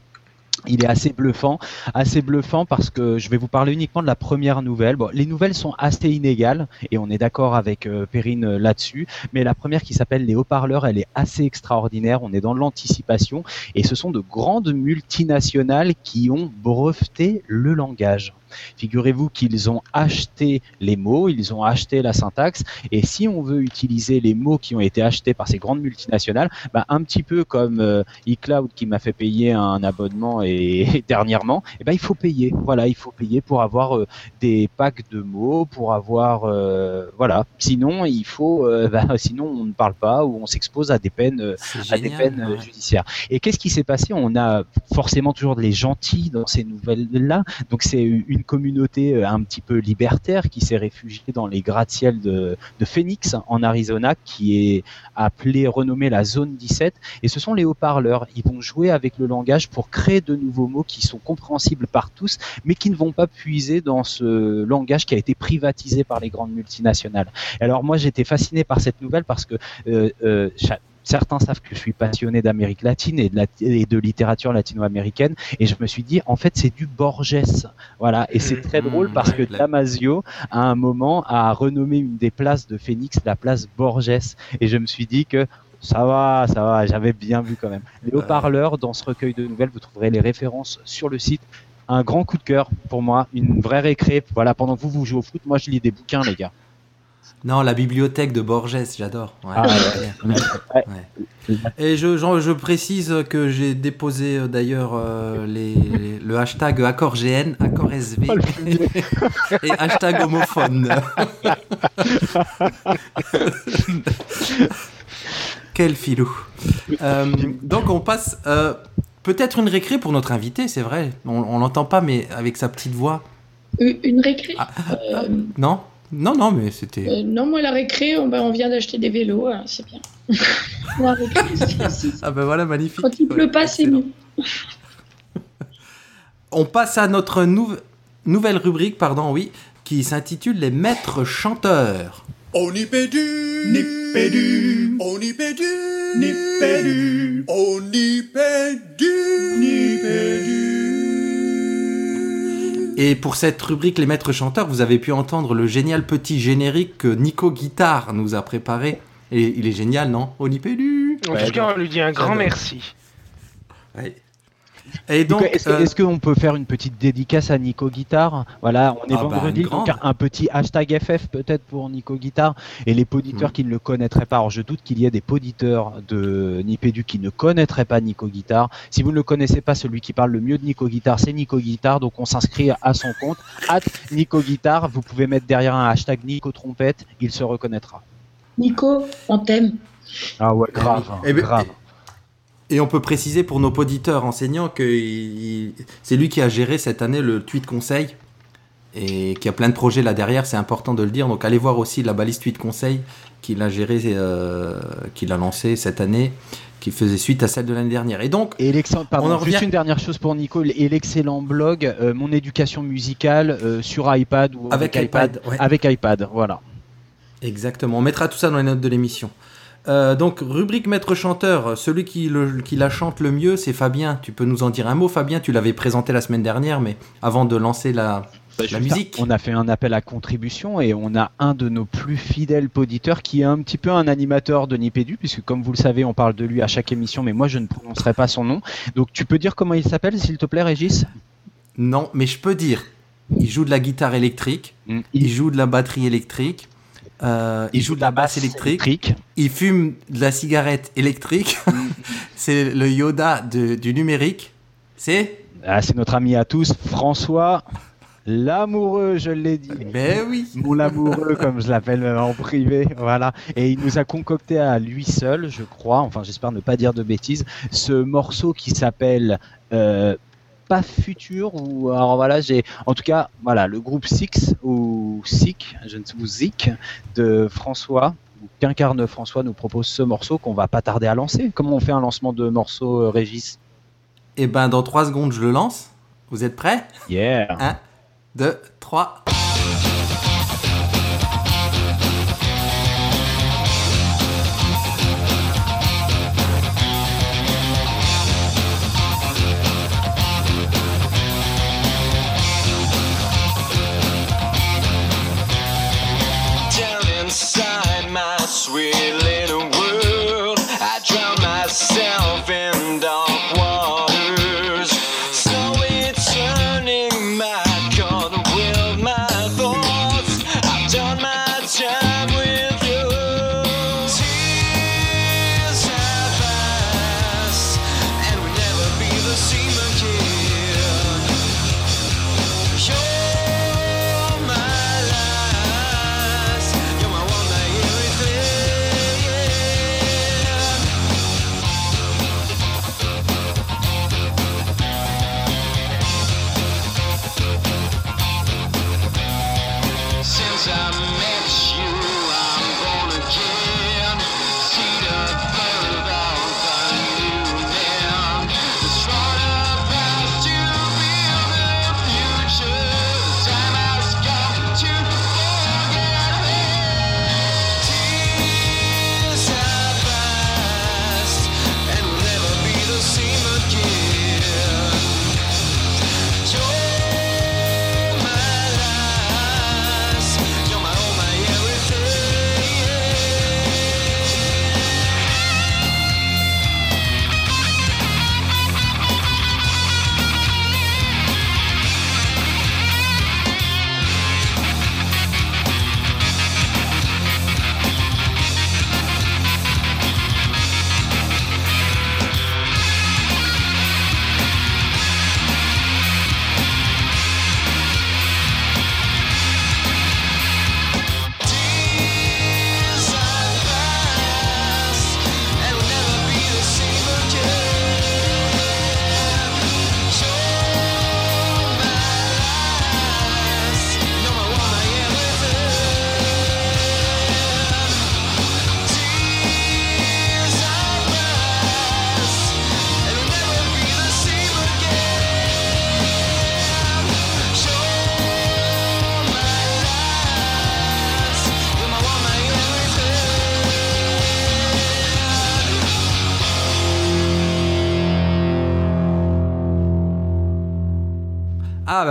Il est assez bluffant, assez bluffant parce que je vais vous parler uniquement de la première nouvelle. Bon, les nouvelles sont assez inégales et on est d'accord avec euh, Perrine euh, là-dessus. Mais la première qui s'appelle Les haut-parleurs, elle est assez extraordinaire. On est dans l'anticipation et ce sont de grandes multinationales qui ont breveté le langage. Figurez-vous qu'ils ont acheté les mots, ils ont acheté la syntaxe, et si on veut utiliser les mots qui ont été achetés par ces grandes multinationales, bah, un petit peu comme euh, iCloud qui m'a fait payer un abonnement et, dernièrement, eh ben, il faut payer. Voilà, il faut payer pour avoir euh, des packs de mots, pour avoir euh, voilà. Sinon, il faut, euh, bah, sinon on ne parle pas ou on s'expose à des peines à des peines ouais. judiciaires. Et qu'est-ce qui s'est passé? On a forcément toujours les gentils dans ces nouvelles-là. Donc c'est une communauté euh, un petit peu libertaire qui s'est réfugiée dans les gratte-ciel de, Phoenix en Arizona, qui est appelée, renommée la zone 17. Et ce sont les haut-parleurs. Ils vont jouer avec le langage pour créer de nouveaux mots qui sont compréhensibles par tous, mais qui ne vont pas puiser dans ce langage qui a été privatisé par les grandes multinationales. Alors moi j'étais fasciné par cette nouvelle parce que euh, euh, Certains savent que je suis passionné d'Amérique latine et de, la- et de littérature latino-américaine, et je me suis dit, en fait, c'est du Borges, voilà. Et c'est très Mhm, drôle parce que Damasio, à un moment, a renommé une des places de Phoenix la place Borges, et je me suis dit que ça va, ça va, j'avais bien vu quand même. Les Ouais. haut-parleurs, dans ce recueil de nouvelles, vous trouverez les références sur le site. Un grand coup de cœur pour moi, une vraie récré. Voilà, pendant que vous vous jouez au foot, moi je lis des bouquins, les gars. Non, la bibliothèque de Borges, j'adore. Ouais, Ah, ouais. Ouais. Et je, j'en- je précise que j'ai déposé euh, d'ailleurs euh, les, les- le hashtag accord GN, accord SV et hashtag homophone. Quel filou. Euh, donc on passe euh, peut-être une récré pour notre invité, c'est vrai. On, on l'entend pas, mais avec sa petite voix. Une récré? Ah. Euh, Non? Non, non, mais c'était. euh, Non, moi, la récré, on, bah, on vient d'acheter des vélos, alors c'est bien. la récré, c'est- c'est- Ah ben voilà, magnifique. Quand il pleut pas, c'est mieux. On passe à notre nouve- nouvelle rubrique, pardon, oui, qui s'intitule Les maîtres chanteurs. On y pédu, on y pédu, on y pédu. Et pour cette rubrique Les maîtres chanteurs, vous avez pu entendre le génial petit générique que Nico Guitare nous a préparé. Et il est génial, non? Onipédu En tout cas, on lui dit un grand merci. Ouais. Et donc, Est-ce euh, est-ce qu'on peut faire une petite dédicace à Nico Guitare Voilà, on est Ah bah, vendredi, donc un petit hashtag FF peut-être pour Nico Guitare. Et les poditeurs Mhm. qui ne le connaîtraient pas, alors je doute qu'il y ait des poditeurs de Nipédu qui ne connaîtraient pas Nico Guitare. Si vous ne le connaissez pas, celui qui parle le mieux de Nico Guitare, c'est Nico Guitare, donc on s'inscrit à son compte. At Nico Guitare, vous pouvez mettre derrière un hashtag Nico Trompette, il se reconnaîtra. Nico, on t'aime. Ah ouais, grave, Eh ben, grave. Et on peut préciser pour nos auditeurs enseignants que c'est lui qui a géré cette année le tweet conseil et qui a plein de projets là derrière, c'est important de le dire. Donc allez voir aussi la balise tweet conseil qu'il a géré, euh, qu'il a lancé cette année, qui faisait suite à celle de l'année dernière. Et donc, Et l'excellent, pardon, On en juste revient- une dernière chose pour Nico, et l'excellent blog euh, Mon éducation musicale euh, sur iPad ou avec iPad, ouais. Avec iPad, voilà. Exactement, on mettra tout ça dans les notes de l'émission. Euh, donc, rubrique maître chanteur, celui qui, le- qui la chante le mieux, c'est Fabien. Tu peux nous en dire un mot, Fabien? Tu l'avais présenté la semaine dernière, mais avant de lancer la, la Juste, musique. On a fait un appel à contribution et on a un de nos plus fidèles auditeurs qui est un petit peu un animateur de Nipédu, puisque comme vous le savez, on parle de lui à chaque émission, mais moi je ne prononcerai pas son nom. Donc tu peux dire comment il s'appelle, s'il te plaît, Régis? Non, mais je peux dire, il joue de la guitare électrique, Mm, il joue de la batterie électrique, euh, il, joue de la basse électrique, il fume de la cigarette électrique. c'est le Yoda de- du numérique. C'est? Ah, c'est notre ami à tous, François, l'amoureux, je l'ai dit. Ben oui. Mon amoureux, comme je l'appelle en privé, voilà. Et il nous a concocté à lui seul, je crois, enfin j'espère ne pas dire de bêtises, ce morceau qui s'appelle euh, Pas Futur, ou alors voilà, j'ai, en tout cas, voilà, le groupe Six, ou Sick, je ne sais ou Zik, de François, ou qu'incarne François, nous propose ce morceau qu'on va pas tarder à lancer. Comment on fait un lancement de morceau, euh, Régis? Et ben dans 3 secondes, je le lance. Vous êtes prêts? Yeah 1, 2, 3.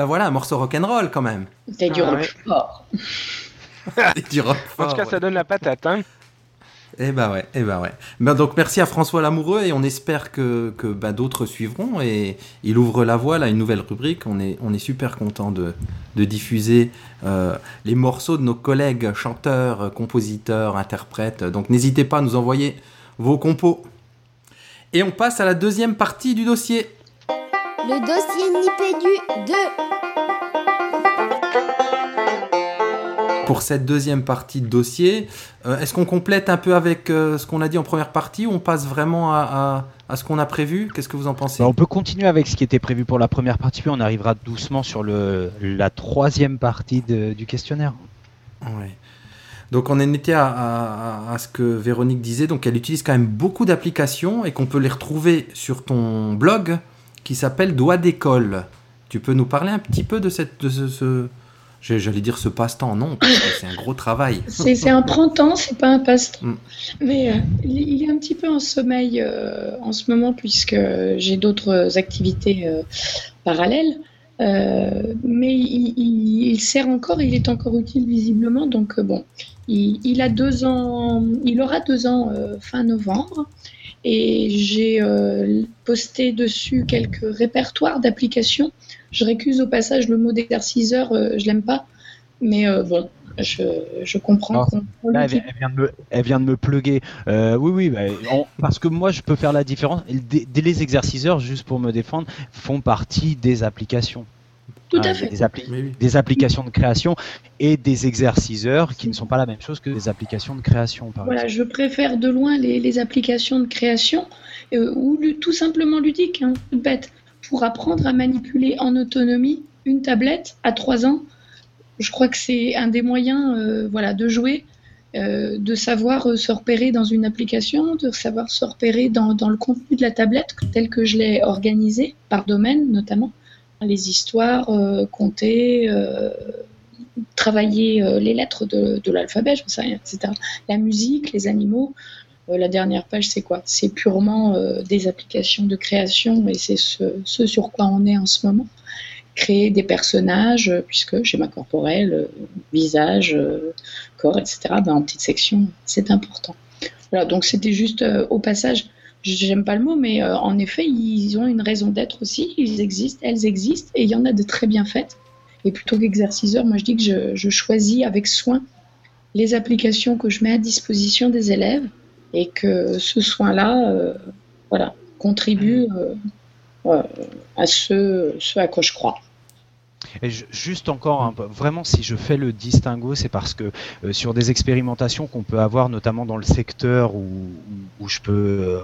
Ben voilà, un morceau rock'n'roll quand même. C'est du Ah rock ouais. fort. du rock En tout cas, ouais. ça donne la patate. Hein. Eh ben ouais, eh ben ouais. Ben donc merci à François Lamoureux et on espère que, que ben, d'autres suivront et il ouvre la voie à une nouvelle rubrique. On est, on est super content de, de diffuser euh, les morceaux de nos collègues chanteurs, euh, compositeurs, interprètes. Donc n'hésitez pas à nous envoyer vos compos. Et on passe à la deuxième partie du dossier. Le dossier Nipédu 2. Pour cette deuxième partie de dossier, euh, est-ce qu'on complète un peu avec euh, ce qu'on a dit en première partie ou on passe vraiment à, à- à ce qu'on a prévu? Qu'est-ce que vous en pensez? Bah, on peut continuer avec ce qui était prévu pour la première partie, puis on arrivera doucement sur le, la troisième partie de- du questionnaire. Ouais. Donc on en était à, à- à ce que Véronique disait, donc elle utilise quand même beaucoup d'applications et qu'on peut les retrouver sur ton blog qui s'appelle Doigt d'école. Tu peux nous parler un petit peu de, cette, de ce, j'allais dire ce passe-temps, non, c'est un gros travail. C'est un printemps, c'est pas un passe-temps. Mm. Mais euh, il est un petit peu en sommeil euh, en ce moment puisque j'ai d'autres activités euh, parallèles. Mais il, il- il sert encore, il est encore utile visiblement. Donc bon, il, il a deux ans, il aura deux ans fin novembre. Et j'ai euh, posté dessus quelques répertoires d'applications. Je récuse au passage le mot d'exerciceur, euh, je l'aime pas. Mais euh, bon, je, je comprends Ah, Là, elle, vient- elle vient de me, elle vient de me plugger. Euh, oui, oui, bah, on- parce que moi, je peux faire la différence. Des- les exerciceurs, juste pour me défendre, font partie des applications. Tout Hein, à fait. Des, appli- Mais oui. des applications de création et des exerciceurs qui ne sont pas la même chose que des applications de création, par Voilà, exemple. je préfère de loin les, les applications de création euh, ou tout simplement ludiques, hein, toute bête, pour apprendre à manipuler en autonomie une tablette à 3 ans. Je crois que c'est un des moyens euh, voilà, de jouer, euh, de savoir euh, se repérer dans une application, de savoir se repérer dans, dans le contenu de la tablette tel que je l'ai organisé, par domaine notamment. Les histoires, euh, compter, euh, travailler euh, les lettres de, l'alphabet, je sais rien, etc la musique, les animaux. La dernière page, c'est quoi? C'est purement des applications de création et c'est ce, sur quoi on est en ce moment. Créer des personnages, puisque schéma corporel, visage, corps, etc., ben, en petite section, c'est important. Voilà, donc c'était juste au passage, j'aime pas le mot, mais euh, en effet, ils ont une raison d'être aussi, ils existent, elles existent, et il y en a de très bien faites. Et plutôt qu'exerciceur, moi je dis que je, choisis avec soin les applications que je mets à disposition des élèves et que ce soin-là euh, voilà, contribue euh, à ce, à quoi je crois. Juste encore, peu- vraiment, si je fais le distinguo, c'est parce que sur des expérimentations qu'on peut avoir, notamment dans le secteur où, je peux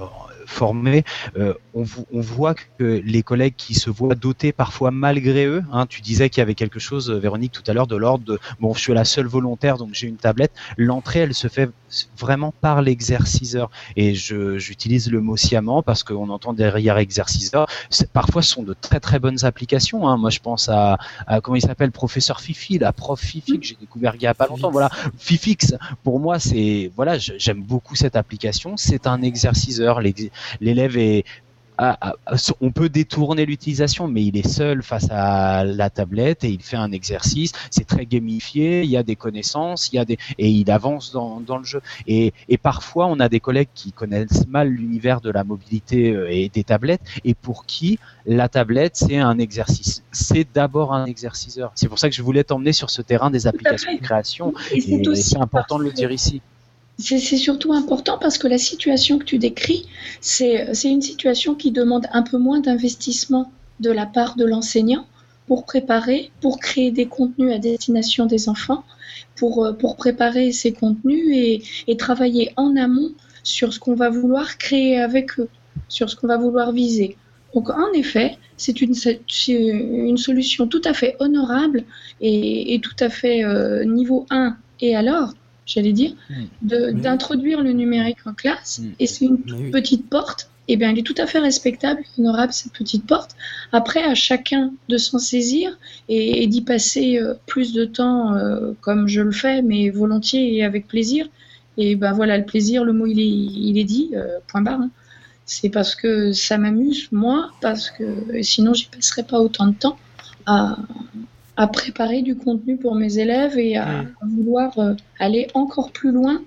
former, euh, on, on voit que les collègues qui se voient dotés parfois malgré eux, hein, tu disais qu'il y avait quelque chose, euh, Véronique, tout à l'heure, de l'ordre de bon, je suis la seule volontaire, donc j'ai une tablette. L'entrée, elle se fait vraiment par l'exerciceur. Et j'utilise le mot sciemment parce qu'on entend derrière exerciceur, parfois ce sont de très très bonnes applications. Hein. Moi, je pense à, à comment il s'appelle, professeur Fifi, la prof Fifi que j'ai découvert il y a pas longtemps. Voilà, Fifix. Pour moi, c'est voilà, j'aime beaucoup cette application. C'est un exerciceur. L'élève est on peut détourner l'utilisation, mais il est seul face à la tablette et il fait un exercice. C'est très gamifié. Il y a des connaissances, il y a des et il avance dans, dans le jeu. Et, et parfois, on a des collègues qui connaissent mal l'univers de la mobilité euh, et des tablettes et pour qui la tablette c'est un exercice. C'est d'abord un exerciceur. C'est pour ça que je voulais t'emmener sur ce terrain des applications de création. Et c'est Et aussi c'est important de le dire ici. C'est surtout important parce que la situation que tu décris, c'est une situation qui demande un peu moins d'investissement de la part de l'enseignant pour préparer, pour créer des contenus à destination des enfants, pour, euh, préparer ces contenus et, travailler en amont sur ce qu'on va vouloir créer avec eux, sur ce qu'on va vouloir viser. Donc en effet, c'est une, solution tout à fait honorable et, et tout à fait euh, niveau 1 et alors, j'allais dire, de- Oui. d'introduire le numérique en classe. Mm. Et c'est une oui. petite porte. Et bien, elle est tout à fait respectable, honorable, cette petite porte. Après, à chacun de s'en saisir et, et d'y passer euh, plus de temps, euh, comme je le fais, mais volontiers et avec plaisir. Et ben voilà, le plaisir, le mot, il est, il est dit, euh, point barre. hein. C'est parce que ça m'amuse, moi, parce que sinon, j'y passerais pas autant de temps à, à préparer du contenu pour mes élèves et à, Mm. à vouloir euh, aller encore plus loin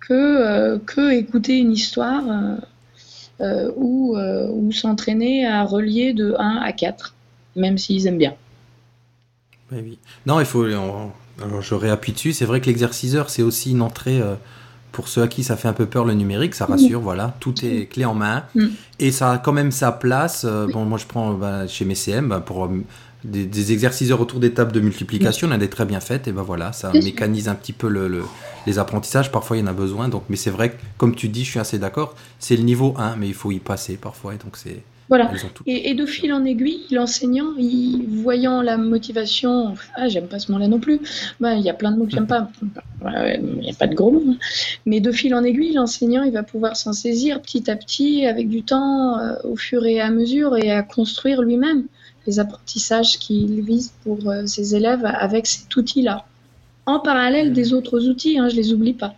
que, euh, que écouter une histoire euh, ou, ou s'entraîner à relier de 1 à 4, même s'ils aiment bien. Oui, oui. Non, il faut. on- alors, je réappuie dessus. C'est vrai que l'exerciceur, c'est aussi une entrée pour ceux à qui ça fait un peu peur le numérique. Ça rassure, voilà. Tout est clé en main. Mm. Et ça a quand même sa place. euh, bon, moi, je prends bah, chez mes CM bah, pour des, des exerciceurs autour des tables de multiplication. On a des très bien faites. Et ben voilà, ça mécanise un petit peu le, le- les apprentissages. Parfois, il y en a besoin. Donc, mais c'est vrai que, comme tu dis, je suis assez d'accord. C'est le niveau 1, mais il faut y passer parfois. Et donc, c'est. Voilà. Et, et de fil en aiguille, l'enseignant, il- voyant la motivation, ah j'aime pas ce mot-là non plus, ben, il y a plein de mots que j'aime pas, il n'y a pas de gros mots, hein. mais de fil en aiguille, l'enseignant, il va pouvoir s'en saisir petit à petit, avec du temps, euh, au fur et à mesure, et à construire lui-même les apprentissages qu'il vise pour euh, ses élèves avec cet outil-là. En parallèle des autres outils, hein, je les oublie pas.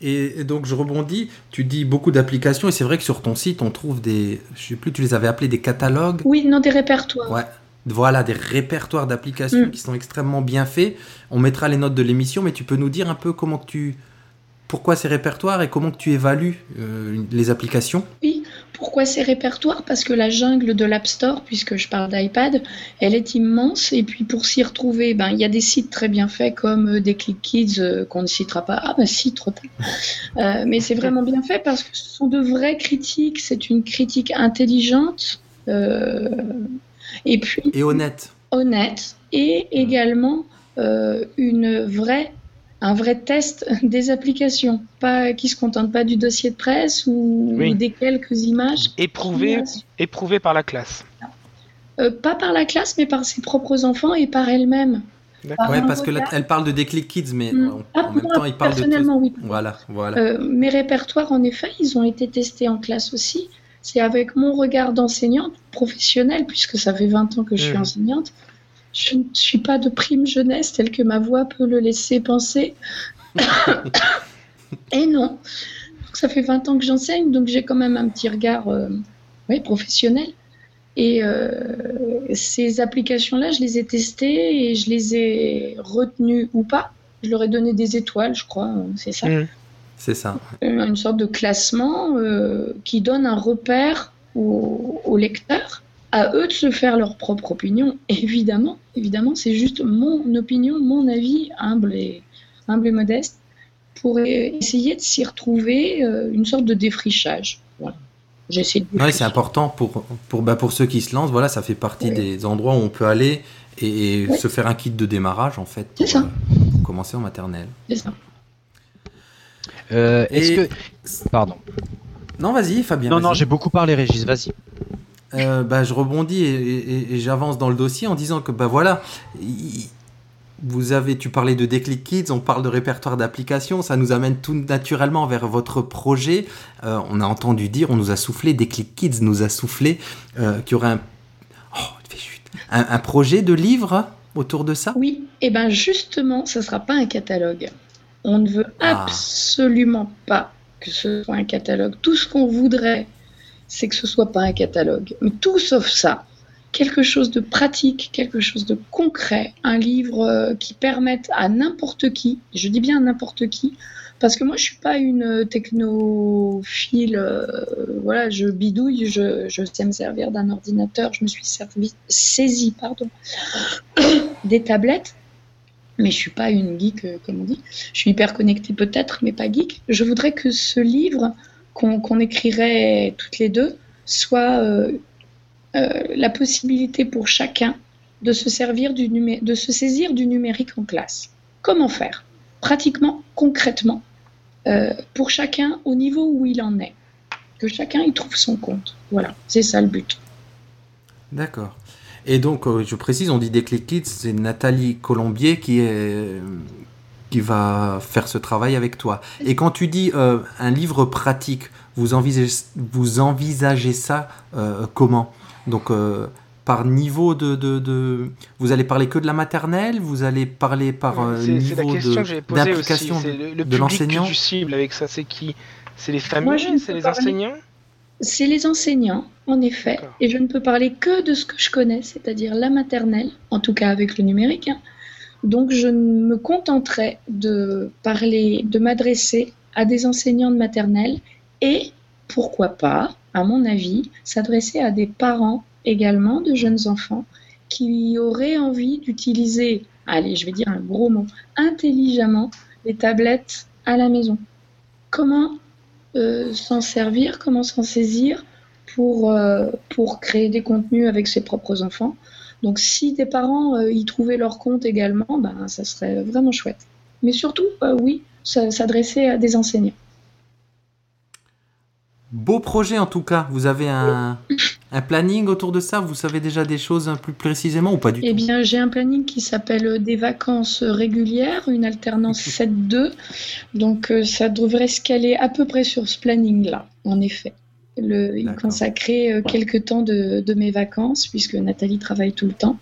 Et donc je rebondis, tu dis beaucoup d'applications et c'est vrai que sur ton site on trouve des, je sais plus, tu les avais appelés des catalogues. Oui, non, des répertoires. Ouais. Voilà, des répertoires d'applications Mm. qui sont extrêmement bien faits. On mettra les notes de l'émission, mais tu peux nous dire un peu comment tu, pourquoi ces répertoires et comment tu évalues euh, les applications? Oui, pourquoi ces répertoires? Parce que la jungle de l'App Store, puisque je parle d'iPad, elle est immense. Et puis pour s'y retrouver, ben, il y a des sites très bien faits comme euh, des Click Kids euh, qu'on ne citera pas. Ah ben si, trop tard. Euh, mais c'est vraiment bien fait parce que ce sont de vraies critiques. C'est une critique intelligente. euh, et puis Et honnête. honnête et également une vraie, un vrai test des applications, pas qui se contente pas du dossier de presse ou, Oui. des quelques images. Éprouvé, éprouvé par la classe. Euh, pas par la classe, mais par ses propres enfants et par elle-même. Un parce que là, elle parle de Déclic Kids, mais Mm. en, Ah, en même moi, temps, il parle de personnellement, oui. tout. Voilà, voilà. Euh, mes répertoires, en effet, ils ont été testés en classe aussi. C'est avec mon regard d'enseignante professionnelle, puisque ça fait 20 ans que je suis Mhm. enseignante. Je ne suis pas de prime jeunesse telle que ma voix peut le laisser penser. Et non. Donc, ça fait 20 ans que j'enseigne, donc j'ai quand même un petit regard euh, oui, professionnel. Et euh, ces applications-là, je les ai testées et je les ai retenues ou pas. Je leur ai donné des étoiles, je crois, euh, c'est ça Mm. C'est ça. une sorte de classement euh, qui donne un repère aux lecteurs. À eux de se faire leur propre opinion, évidemment. Évidemment, c'est juste mon opinion, mon avis, humble et, humble et modeste, pour essayer de s'y retrouver euh, une sorte de défrichage. Voilà. J'essaie de Ouais, c'est important pour, pour, bah, pour ceux qui se lancent. Voilà, ça fait partie des endroits où on peut aller et, se faire un kit de démarrage, en fait, pour, C'est ça. euh, pour commencer en maternelle. C'est ça. Euh, Est-ce Et- que. Pardon. Non, vas-y, Fabien. non, non, j'ai beaucoup parlé, Régis, vas-y. Euh, bah, je rebondis et, et- et j'avance dans le dossier en disant que bah voilà, il- vous avez, tu parlais de Déclic Kids, on parle de répertoire d'applications, ça nous amène tout naturellement vers votre projet. Euh, on a entendu dire, on nous a soufflé, Déclic Kids nous a soufflé euh, qu'il y aurait un, oh, un, un projet de livre autour de ça? Oui, et bien justement, ça ne sera pas un catalogue. On ne veut Ah. absolument pas que ce soit un catalogue. Tout ce qu'on voudrait, c'est que ce soit pas un catalogue. Mais tout sauf ça. Quelque chose de pratique, quelque chose de concret, un livre euh, qui permette à n'importe qui, je dis bien n'importe qui, parce que moi je suis pas une technophile, euh, voilà, je bidouille, je, je sais me servir d'un ordinateur, je me suis servi, saisi, pardon, des tablettes, mais je suis pas une geek, euh, comme on dit. Je suis hyper connectée peut-être, mais pas geek. Je voudrais que ce livre qu'on écrirait toutes les deux soit euh, euh, la possibilité pour chacun de se servir du de se saisir du numérique en classe. Comment faire? Pratiquement, concrètement, euh, pour chacun au niveau où il en est. Que chacun y trouve son compte. Voilà, c'est ça le but. D'accord. Et donc, je précise, on dit Kids, c'est Nathalie Colombier qui est qui va faire ce travail avec toi. Et quand tu dis euh, un livre pratique, vous envisagez, vous envisagez ça euh, comment? Donc, euh, par niveau de, de, de- Vous allez parler que de la maternelle Vous allez parler par euh, niveau question de- le, le de l'enseignant cibles avec ça, c'est qui? C'est les familles C'est les parler- enseignants? C'est les enseignants, en effet, et je ne peux parler que de ce que je connais, c'est-à-dire la maternelle, en tout cas avec le numérique. hein. Donc je me contenterai de parler, de m'adresser à des enseignants de maternelle et pourquoi pas, à mon avis, s'adresser à des parents également de jeunes enfants qui auraient envie d'utiliser, allez, je vais dire un gros mot, intelligemment les tablettes à la maison. Comment euh, s'en servir, comment s'en saisir euh, pour créer des contenus avec ses propres enfants. Donc si des parents euh, y trouvaient leur compte également, ben, ça serait vraiment chouette. Mais surtout, euh, oui, s'adresser à des enseignants. Beau projet en tout cas. Vous avez un, un planning autour de ça? Vous savez déjà des choses un plus précisément ou pas du Eh tout? bien, j'ai un planning qui s'appelle euh, des vacances régulières, une alternance 7-2. Donc, ça devrait se caler à peu près sur ce planning-là, en effet. Le, y consacrer euh, quelques temps de, de mes vacances, puisque Nathalie travaille tout le temps.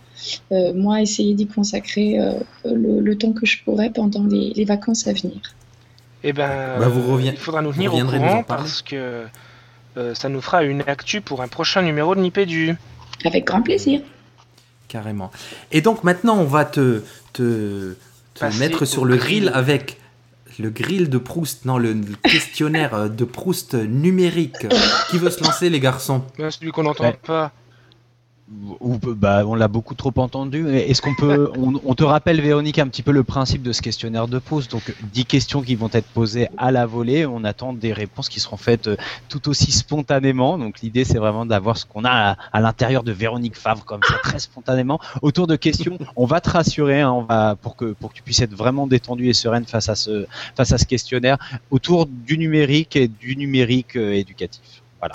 Euh, moi, essayer d'y consacrer euh, le, le temps que je pourrais pendant les, les vacances à venir. Eh ben, Bah, vous euh, il faudra nous tenir au courant parce que euh, ça nous fera une actu pour un prochain numéro de Nipédu. Avec grand plaisir. Carrément. Et donc maintenant, on va te, te, te mettre sur le grill. grill avec le grill de Proust, non, le, le questionnaire euh, de Proust numérique. Qui veut se lancer, les garçons celui qu'on n'entend Ouais. pas. Ou, bah, on l'a beaucoup trop entendu. Est-ce qu'on peut, on, on te rappelle Véronique un petit peu le principe de ce questionnaire de pause? Donc 10 questions qui vont être posées à la volée. On attend des réponses qui seront faites euh, tout aussi spontanément. Donc l'idée c'est vraiment d'avoir ce qu'on a à, à l'intérieur de Véronique Favre comme ça très spontanément autour de questions. On va te rassurer, hein, on va pour que pour que tu puisses être vraiment détendu et sereine face à ce face à ce questionnaire autour du numérique et du numérique euh, éducatif. Voilà.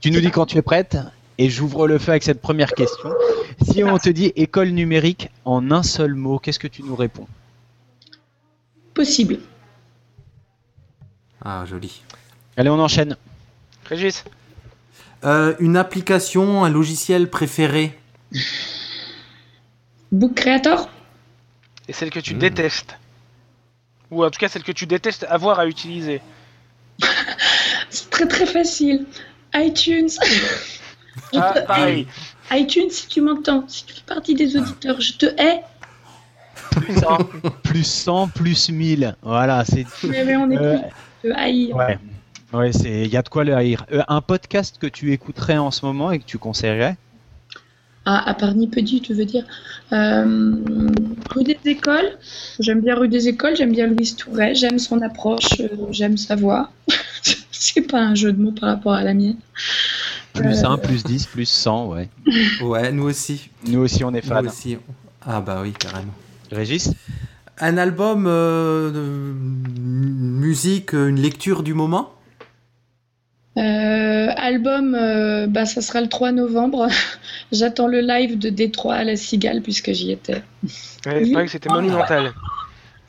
Tu nous dis quand tu es prête et j'ouvre le feu avec cette première question. Si on te dit école numérique en un seul mot, qu'est-ce que tu nous réponds? Possible. Ah, joli. Allez, on enchaîne. Régis Euh, une application, un logiciel préféré? Book Creator? Et celle que tu Hmm. détestes Ou en tout cas celle que tu détestes avoir à utiliser C'est très très facile. iTunes. Ah, pareil. iTunes, si tu m'entends, si tu fais partie des auditeurs, je te hais. Plus 100, plus 100, plus 1000. Voilà, c'est. Mais, mais on est Euh, plus de haïr. ouais. Ouais, c'est. Il y a de quoi le haïr. Euh, un podcast que tu écouterais en ce moment et que tu conseillerais? Ah, à part Nipedi, tu veux dire? Euh, Rue des Écoles. J'aime bien Rue des Écoles, j'aime bien Louise Touret, j'aime son approche, euh, j'aime sa voix. C'est pas un jeu de mots par rapport à la mienne. Plus Euh, 1, plus 10, plus 100, ouais. Ouais, nous aussi. Nous aussi, on est fans. Nous aussi. Ah bah oui, carrément. Régis Un album euh, de musique, une lecture du moment? Euh, album, euh, bah, ça sera le 3 novembre. J'attends le live de Détroit à la Cigale puisque j'y étais. Ouais, c'est vrai que c'était monumental.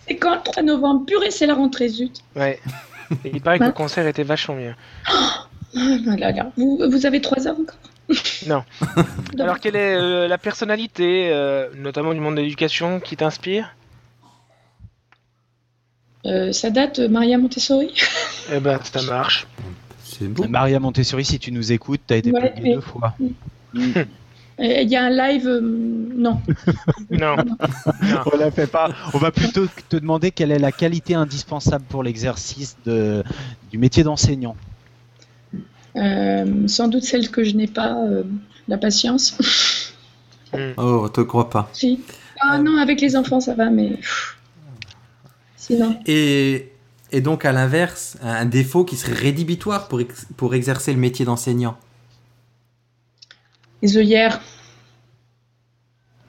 C'est quand le 3 novembre? Purée, c'est la rentrée, zut. Ouais. Et il paraît que le concert était vachement bien. Ah là là. Vous, vous avez 3 heures encore? Non. Alors quelle est euh, la personnalité, euh, notamment du monde de l'éducation, qui t'inspire? Euh, Ça date, euh, Maria Montessori? Eh ben ça marche. C'est beau. Maria Montessori, si tu nous écoutes, t'as été Ouais, mais- deux fois. Il y a un live, euh, non. Non. On la fait pas. On va plutôt te demander quelle est la qualité indispensable pour l'exercice de, du métier d'enseignant. Euh, sans doute celle que je n'ai pas, euh, la patience. Oh, on te croit pas. si. Ah non, avec les enfants, ça va, mais. Sinon. Et, et donc, à l'inverse, un défaut qui serait rédhibitoire pour, ex- pour exercer le métier d'enseignant. Les œillères.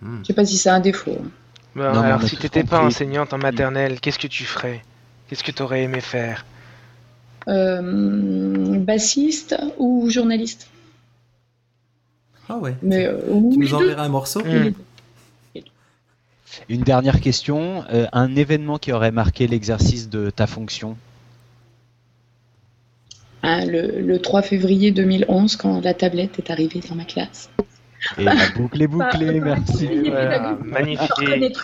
Hmm. Je sais pas si c'est un défaut. Bon, Non, mais alors si t'étais pas enseignante en maternelle, qu'est-ce que tu ferais? Qu'est-ce que t'aurais aimé faire? Euh, bassiste ou journaliste. Ah ouais. Mais euh, Tu oui, nous enverras un morceau Hmm. Une dernière question. euh, un événement qui aurait marqué l'exercice de ta fonction Hein, le, le 3 février 2011, quand la tablette est arrivée dans ma classe. Et la boucle est bouclée, merci. Voilà, magnifique.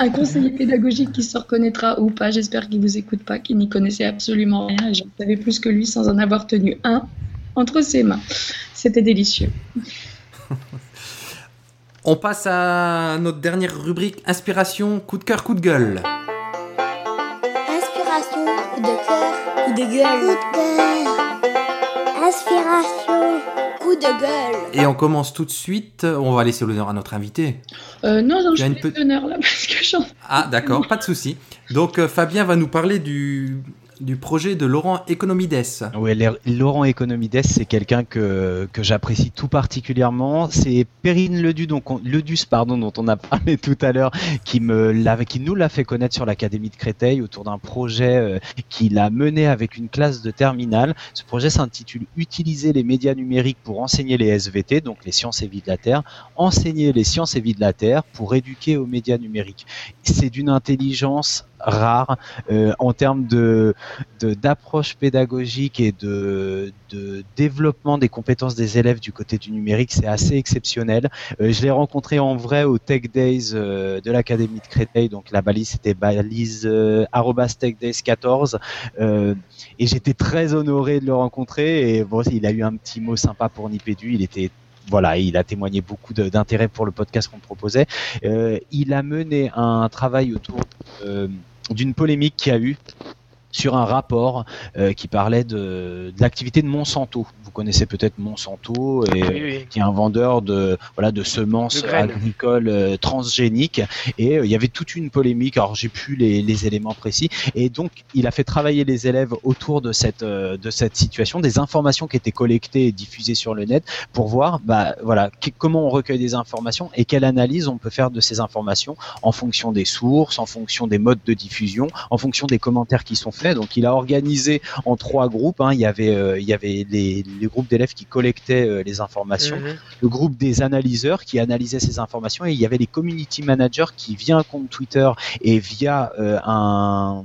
Un conseiller pédagogique qui se reconnaîtra ou pas, j'espère qu'il vous écoute pas, qui n'y connaissait absolument rien et j'en savais plus que lui sans en avoir tenu un entre ses mains. C'était délicieux. On passe à notre dernière rubrique inspiration, coup de cœur, coup de gueule. Inspiration, coup de cœur, coup de gueule. Coup de cœur. Inspiration, de gueule. Et on commence tout de suite. On va laisser l'honneur à notre invité. Euh, non, non, Tu je une pe- l'honneur là parce que j'en. Ah, d'accord, pas de souci. Donc, euh, Fabien va nous parler du, du projet de Laurent Economides. Les- Laurent Economides, c'est quelqu'un que, que j'apprécie tout particulièrement. C'est Perrine Ledu, donc on- Ledus, pardon, dont on a parlé tout à l'heure, qui nous l'a fait connaître sur l'Académie de Créteil autour d'un projet euh, qu'il a mené avec une classe de terminale. Ce projet s'intitule Utiliser les médias numériques pour enseigner les SVT, donc les sciences et vie de la Terre, enseigner les sciences et vie de la Terre pour éduquer aux médias numériques. C'est d'une intelligence rare euh, en termes de de- d'approche pédagogique et de, de développement des compétences des élèves du côté du numérique, c'est assez exceptionnel. Euh, je l'ai rencontré en vrai au Tech Days euh, de l'Académie de Créteil, donc la balise c'était balise euh, arobase Tech Days 14, euh, et j'étais très honoré de le rencontrer. Et bon, il a eu un petit mot sympa pour Nipédu, il était voilà, il a témoigné beaucoup de- d'intérêt pour le podcast qu'on proposait. Il a mené un travail autour euh, d'une polémique qui a eu sur un rapport euh, qui parlait de, de l'activité de Monsanto. Vous connaissez peut-être Monsanto et Oui, oui. qui est un vendeur de voilà de semences De agricoles euh, transgéniques et euh, il y avait toute une polémique alors j'ai plus les, les éléments précis et donc il a fait travailler les élèves autour de cette euh, de cette situation des informations qui étaient collectées et diffusées sur le net pour voir bah voilà que- comment on recueille des informations et quelle analyse on peut faire de ces informations en fonction des sources en fonction des modes de diffusion en fonction des commentaires qui sont donc il a organisé en trois groupes hein. il y avait euh, il y avait les, les groupes d'élèves qui collectaient euh, les informations Mhm. le groupe des analyseurs qui analysaient ces informations et il y avait les community managers qui via un compte Twitter et via euh, un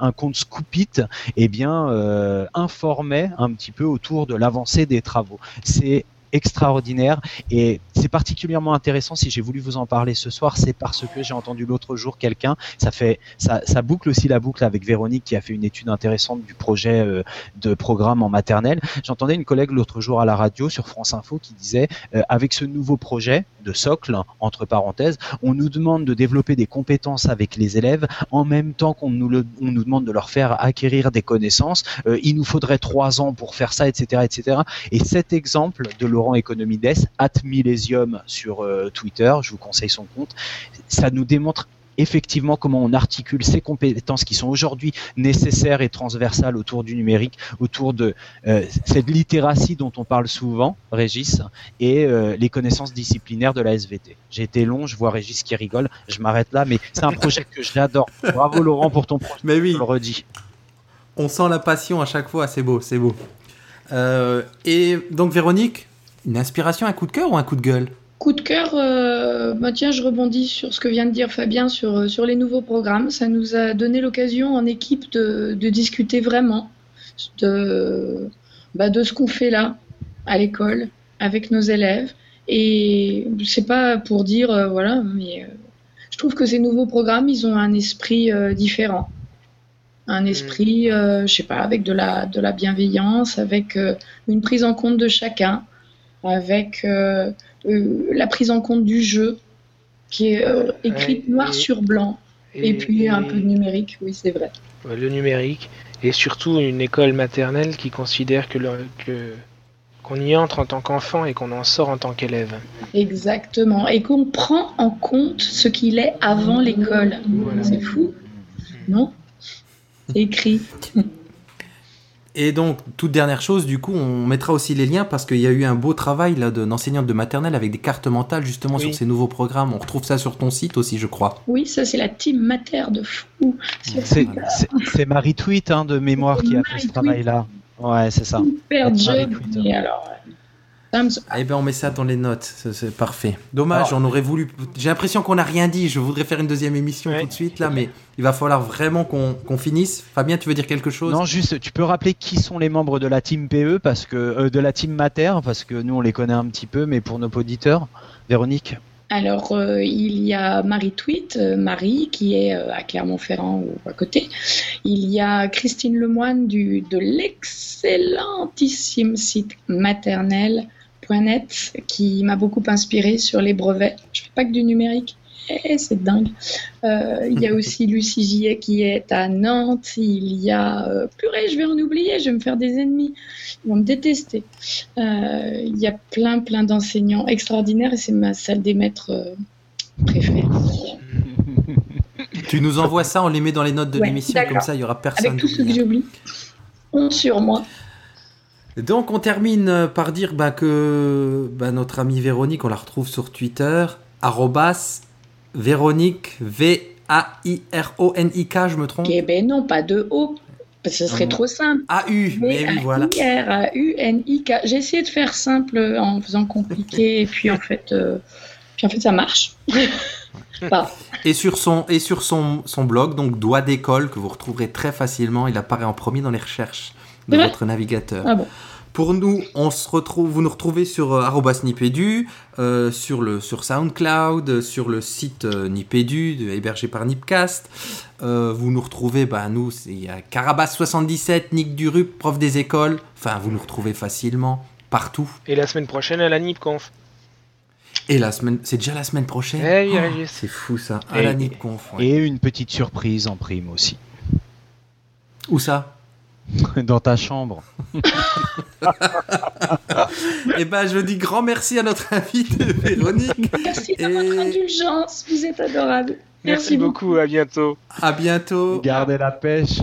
un compte Scoopit, eh bien, euh, informaient un petit peu autour de l'avancée des travaux. C'est extraordinaire et c'est particulièrement intéressant si j'ai voulu vous en parler ce soir c'est parce que j'ai entendu l'autre jour quelqu'un ça fait ça, boucle aussi la boucle avec Véronique qui a fait une étude intéressante du projet euh, de programme en maternelle j'entendais une collègue l'autre jour à la radio sur France Info qui disait euh, avec ce nouveau projet de socle, entre parenthèses, on nous demande de développer des compétences avec les élèves en même temps qu'on nous, le- on nous demande de leur faire acquérir des connaissances. Euh, il nous faudrait trois ans pour faire ça, etc., etc. Et cet exemple de Laurent Economides, at Sur euh, Twitter, je vous conseille son compte, ça nous démontre effectivement comment on articule ces compétences qui sont aujourd'hui nécessaires et transversales autour du numérique, autour de euh, cette littératie dont on parle souvent, Régis, et euh, les connaissances disciplinaires de la SVT. J'ai été long, je vois Régis qui rigole, je m'arrête là, mais c'est un projet que j'adore. Bravo Laurent pour ton projet, Mais oui, je le redis. on sent la passion à chaque fois, c'est beau, c'est beau. Euh, et donc, Véronique, une inspiration, un coup de cœur ou un coup de gueule? Coup de cœur, euh, bah tiens, je rebondis sur ce que vient de dire Fabien sur, euh, sur les nouveaux programmes. Ça nous a donné l'occasion en équipe de, de discuter vraiment de, bah, de ce qu'on fait là, à l'école, avec nos élèves. Et c'est pas pour dire, euh, voilà, mais euh, je trouve que ces nouveaux programmes, ils ont un esprit euh, différent. Un esprit, euh, je sais pas, avec de la, de la bienveillance, avec euh, une prise en compte de chacun, avec euh, euh, la prise en compte du jeu, qui est euh, écrite noir et- sur blanc, et, puis un peu de numérique, oui, c'est vrai. Le numérique et surtout une école maternelle qui considère que le- que qu'on y entre en tant qu'enfant et qu'on en sort en tant qu'élève. Exactement. Et qu'on prend en compte ce qu'il est avant l'école. Voilà. C'est fou, non? C'est écrit. Et donc, toute dernière chose, du coup, on mettra aussi les liens parce qu'il y a eu un beau travail là d'un enseignante de maternelle avec des cartes mentales justement Oui. sur ces nouveaux programmes. On retrouve ça sur ton site aussi, je crois. Oui, ça c'est la team mater de fou. C'est Marie Tweet hein, de mémoire qui a fait ce travail-là. Ouais, c'est ça. super job. Alors. Eh bien, on met ça dans les notes, c'est parfait. Dommage, Alors- on aurait voulu. J'ai l'impression qu'on n'a rien dit. Je voudrais faire une deuxième émission Ouais. tout de suite là, mais il va falloir vraiment qu'on finisse. Fabien, tu veux dire quelque chose? Non, juste, tu peux rappeler qui sont les membres de la team PE parce que euh, de la team Mater parce que nous on les connaît un petit peu, mais pour nos auditeurs, Véronique. Alors, euh, il y a Marie Tweet, euh, Marie, qui est euh, à Clermont-Ferrand ou à côté. Il y a Christine Lemoine du, de l'excellentissime site qui m'a beaucoup inspiré sur les brevets. Je fais pas que du numérique. Eh, c'est dingue. Euh, il y a aussi Lucie Gillet qui est à Nantes. Il y a euh, purée, je vais en oublier, je vais me faire des ennemis. Ils vont me détester. Euh, il y a plein, plein d'enseignants extraordinaires et c'est ma salle des maîtres euh, préférée. Tu nous envoies ça, on les met dans les notes de Ouais, l'émission, comme ça il y aura personne. Avec tout ce que j'oublie. Honte sur moi. Donc on termine euh, par dire bah, que bah, notre amie Véronique, on la retrouve sur Twitter, arrobas Véronique, V-A-I-R-O-N-I-K, je me trompe? Eh ben non, pas de O. Parce que ce serait Non. trop simple. A-U, mais oui, voilà. V-A-I-R-A-U-N-I-K. J'ai essayé de faire simple en faisant compliqué, et puis en fait, euh, puis en fait ça marche. Et sur son, et sur son, son blog, donc Doigt d'école, que vous retrouverez très facilement, il apparaît en premier dans les recherches de votre navigateur. ah bon. Pour nous, on se retrouve, vous nous retrouvez sur euh, Nipedu, euh, sur, le, sur SoundCloud, sur le site euh, Nipedu, de- hébergé par Nipcast. Euh, vous nous retrouvez, bah, nous, c'est- il y a Carabas77, Nick Durup, prof des écoles. Enfin, vous nous retrouvez facilement, partout. Et la semaine prochaine à la NIPConf. Et la semaine, c'est déjà la semaine prochaine? Eh oui, Oh, Régis. C'est fou ça, à Et- la Nipconf. ouais. Et une petite surprise en prime aussi. Où ça? Dans ta chambre. Eh ben, je dis grand merci à notre invite Véronique. Merci de Et- votre indulgence. Vous êtes adorable. Merci beaucoup, à bientôt. À bientôt. Gardez la pêche.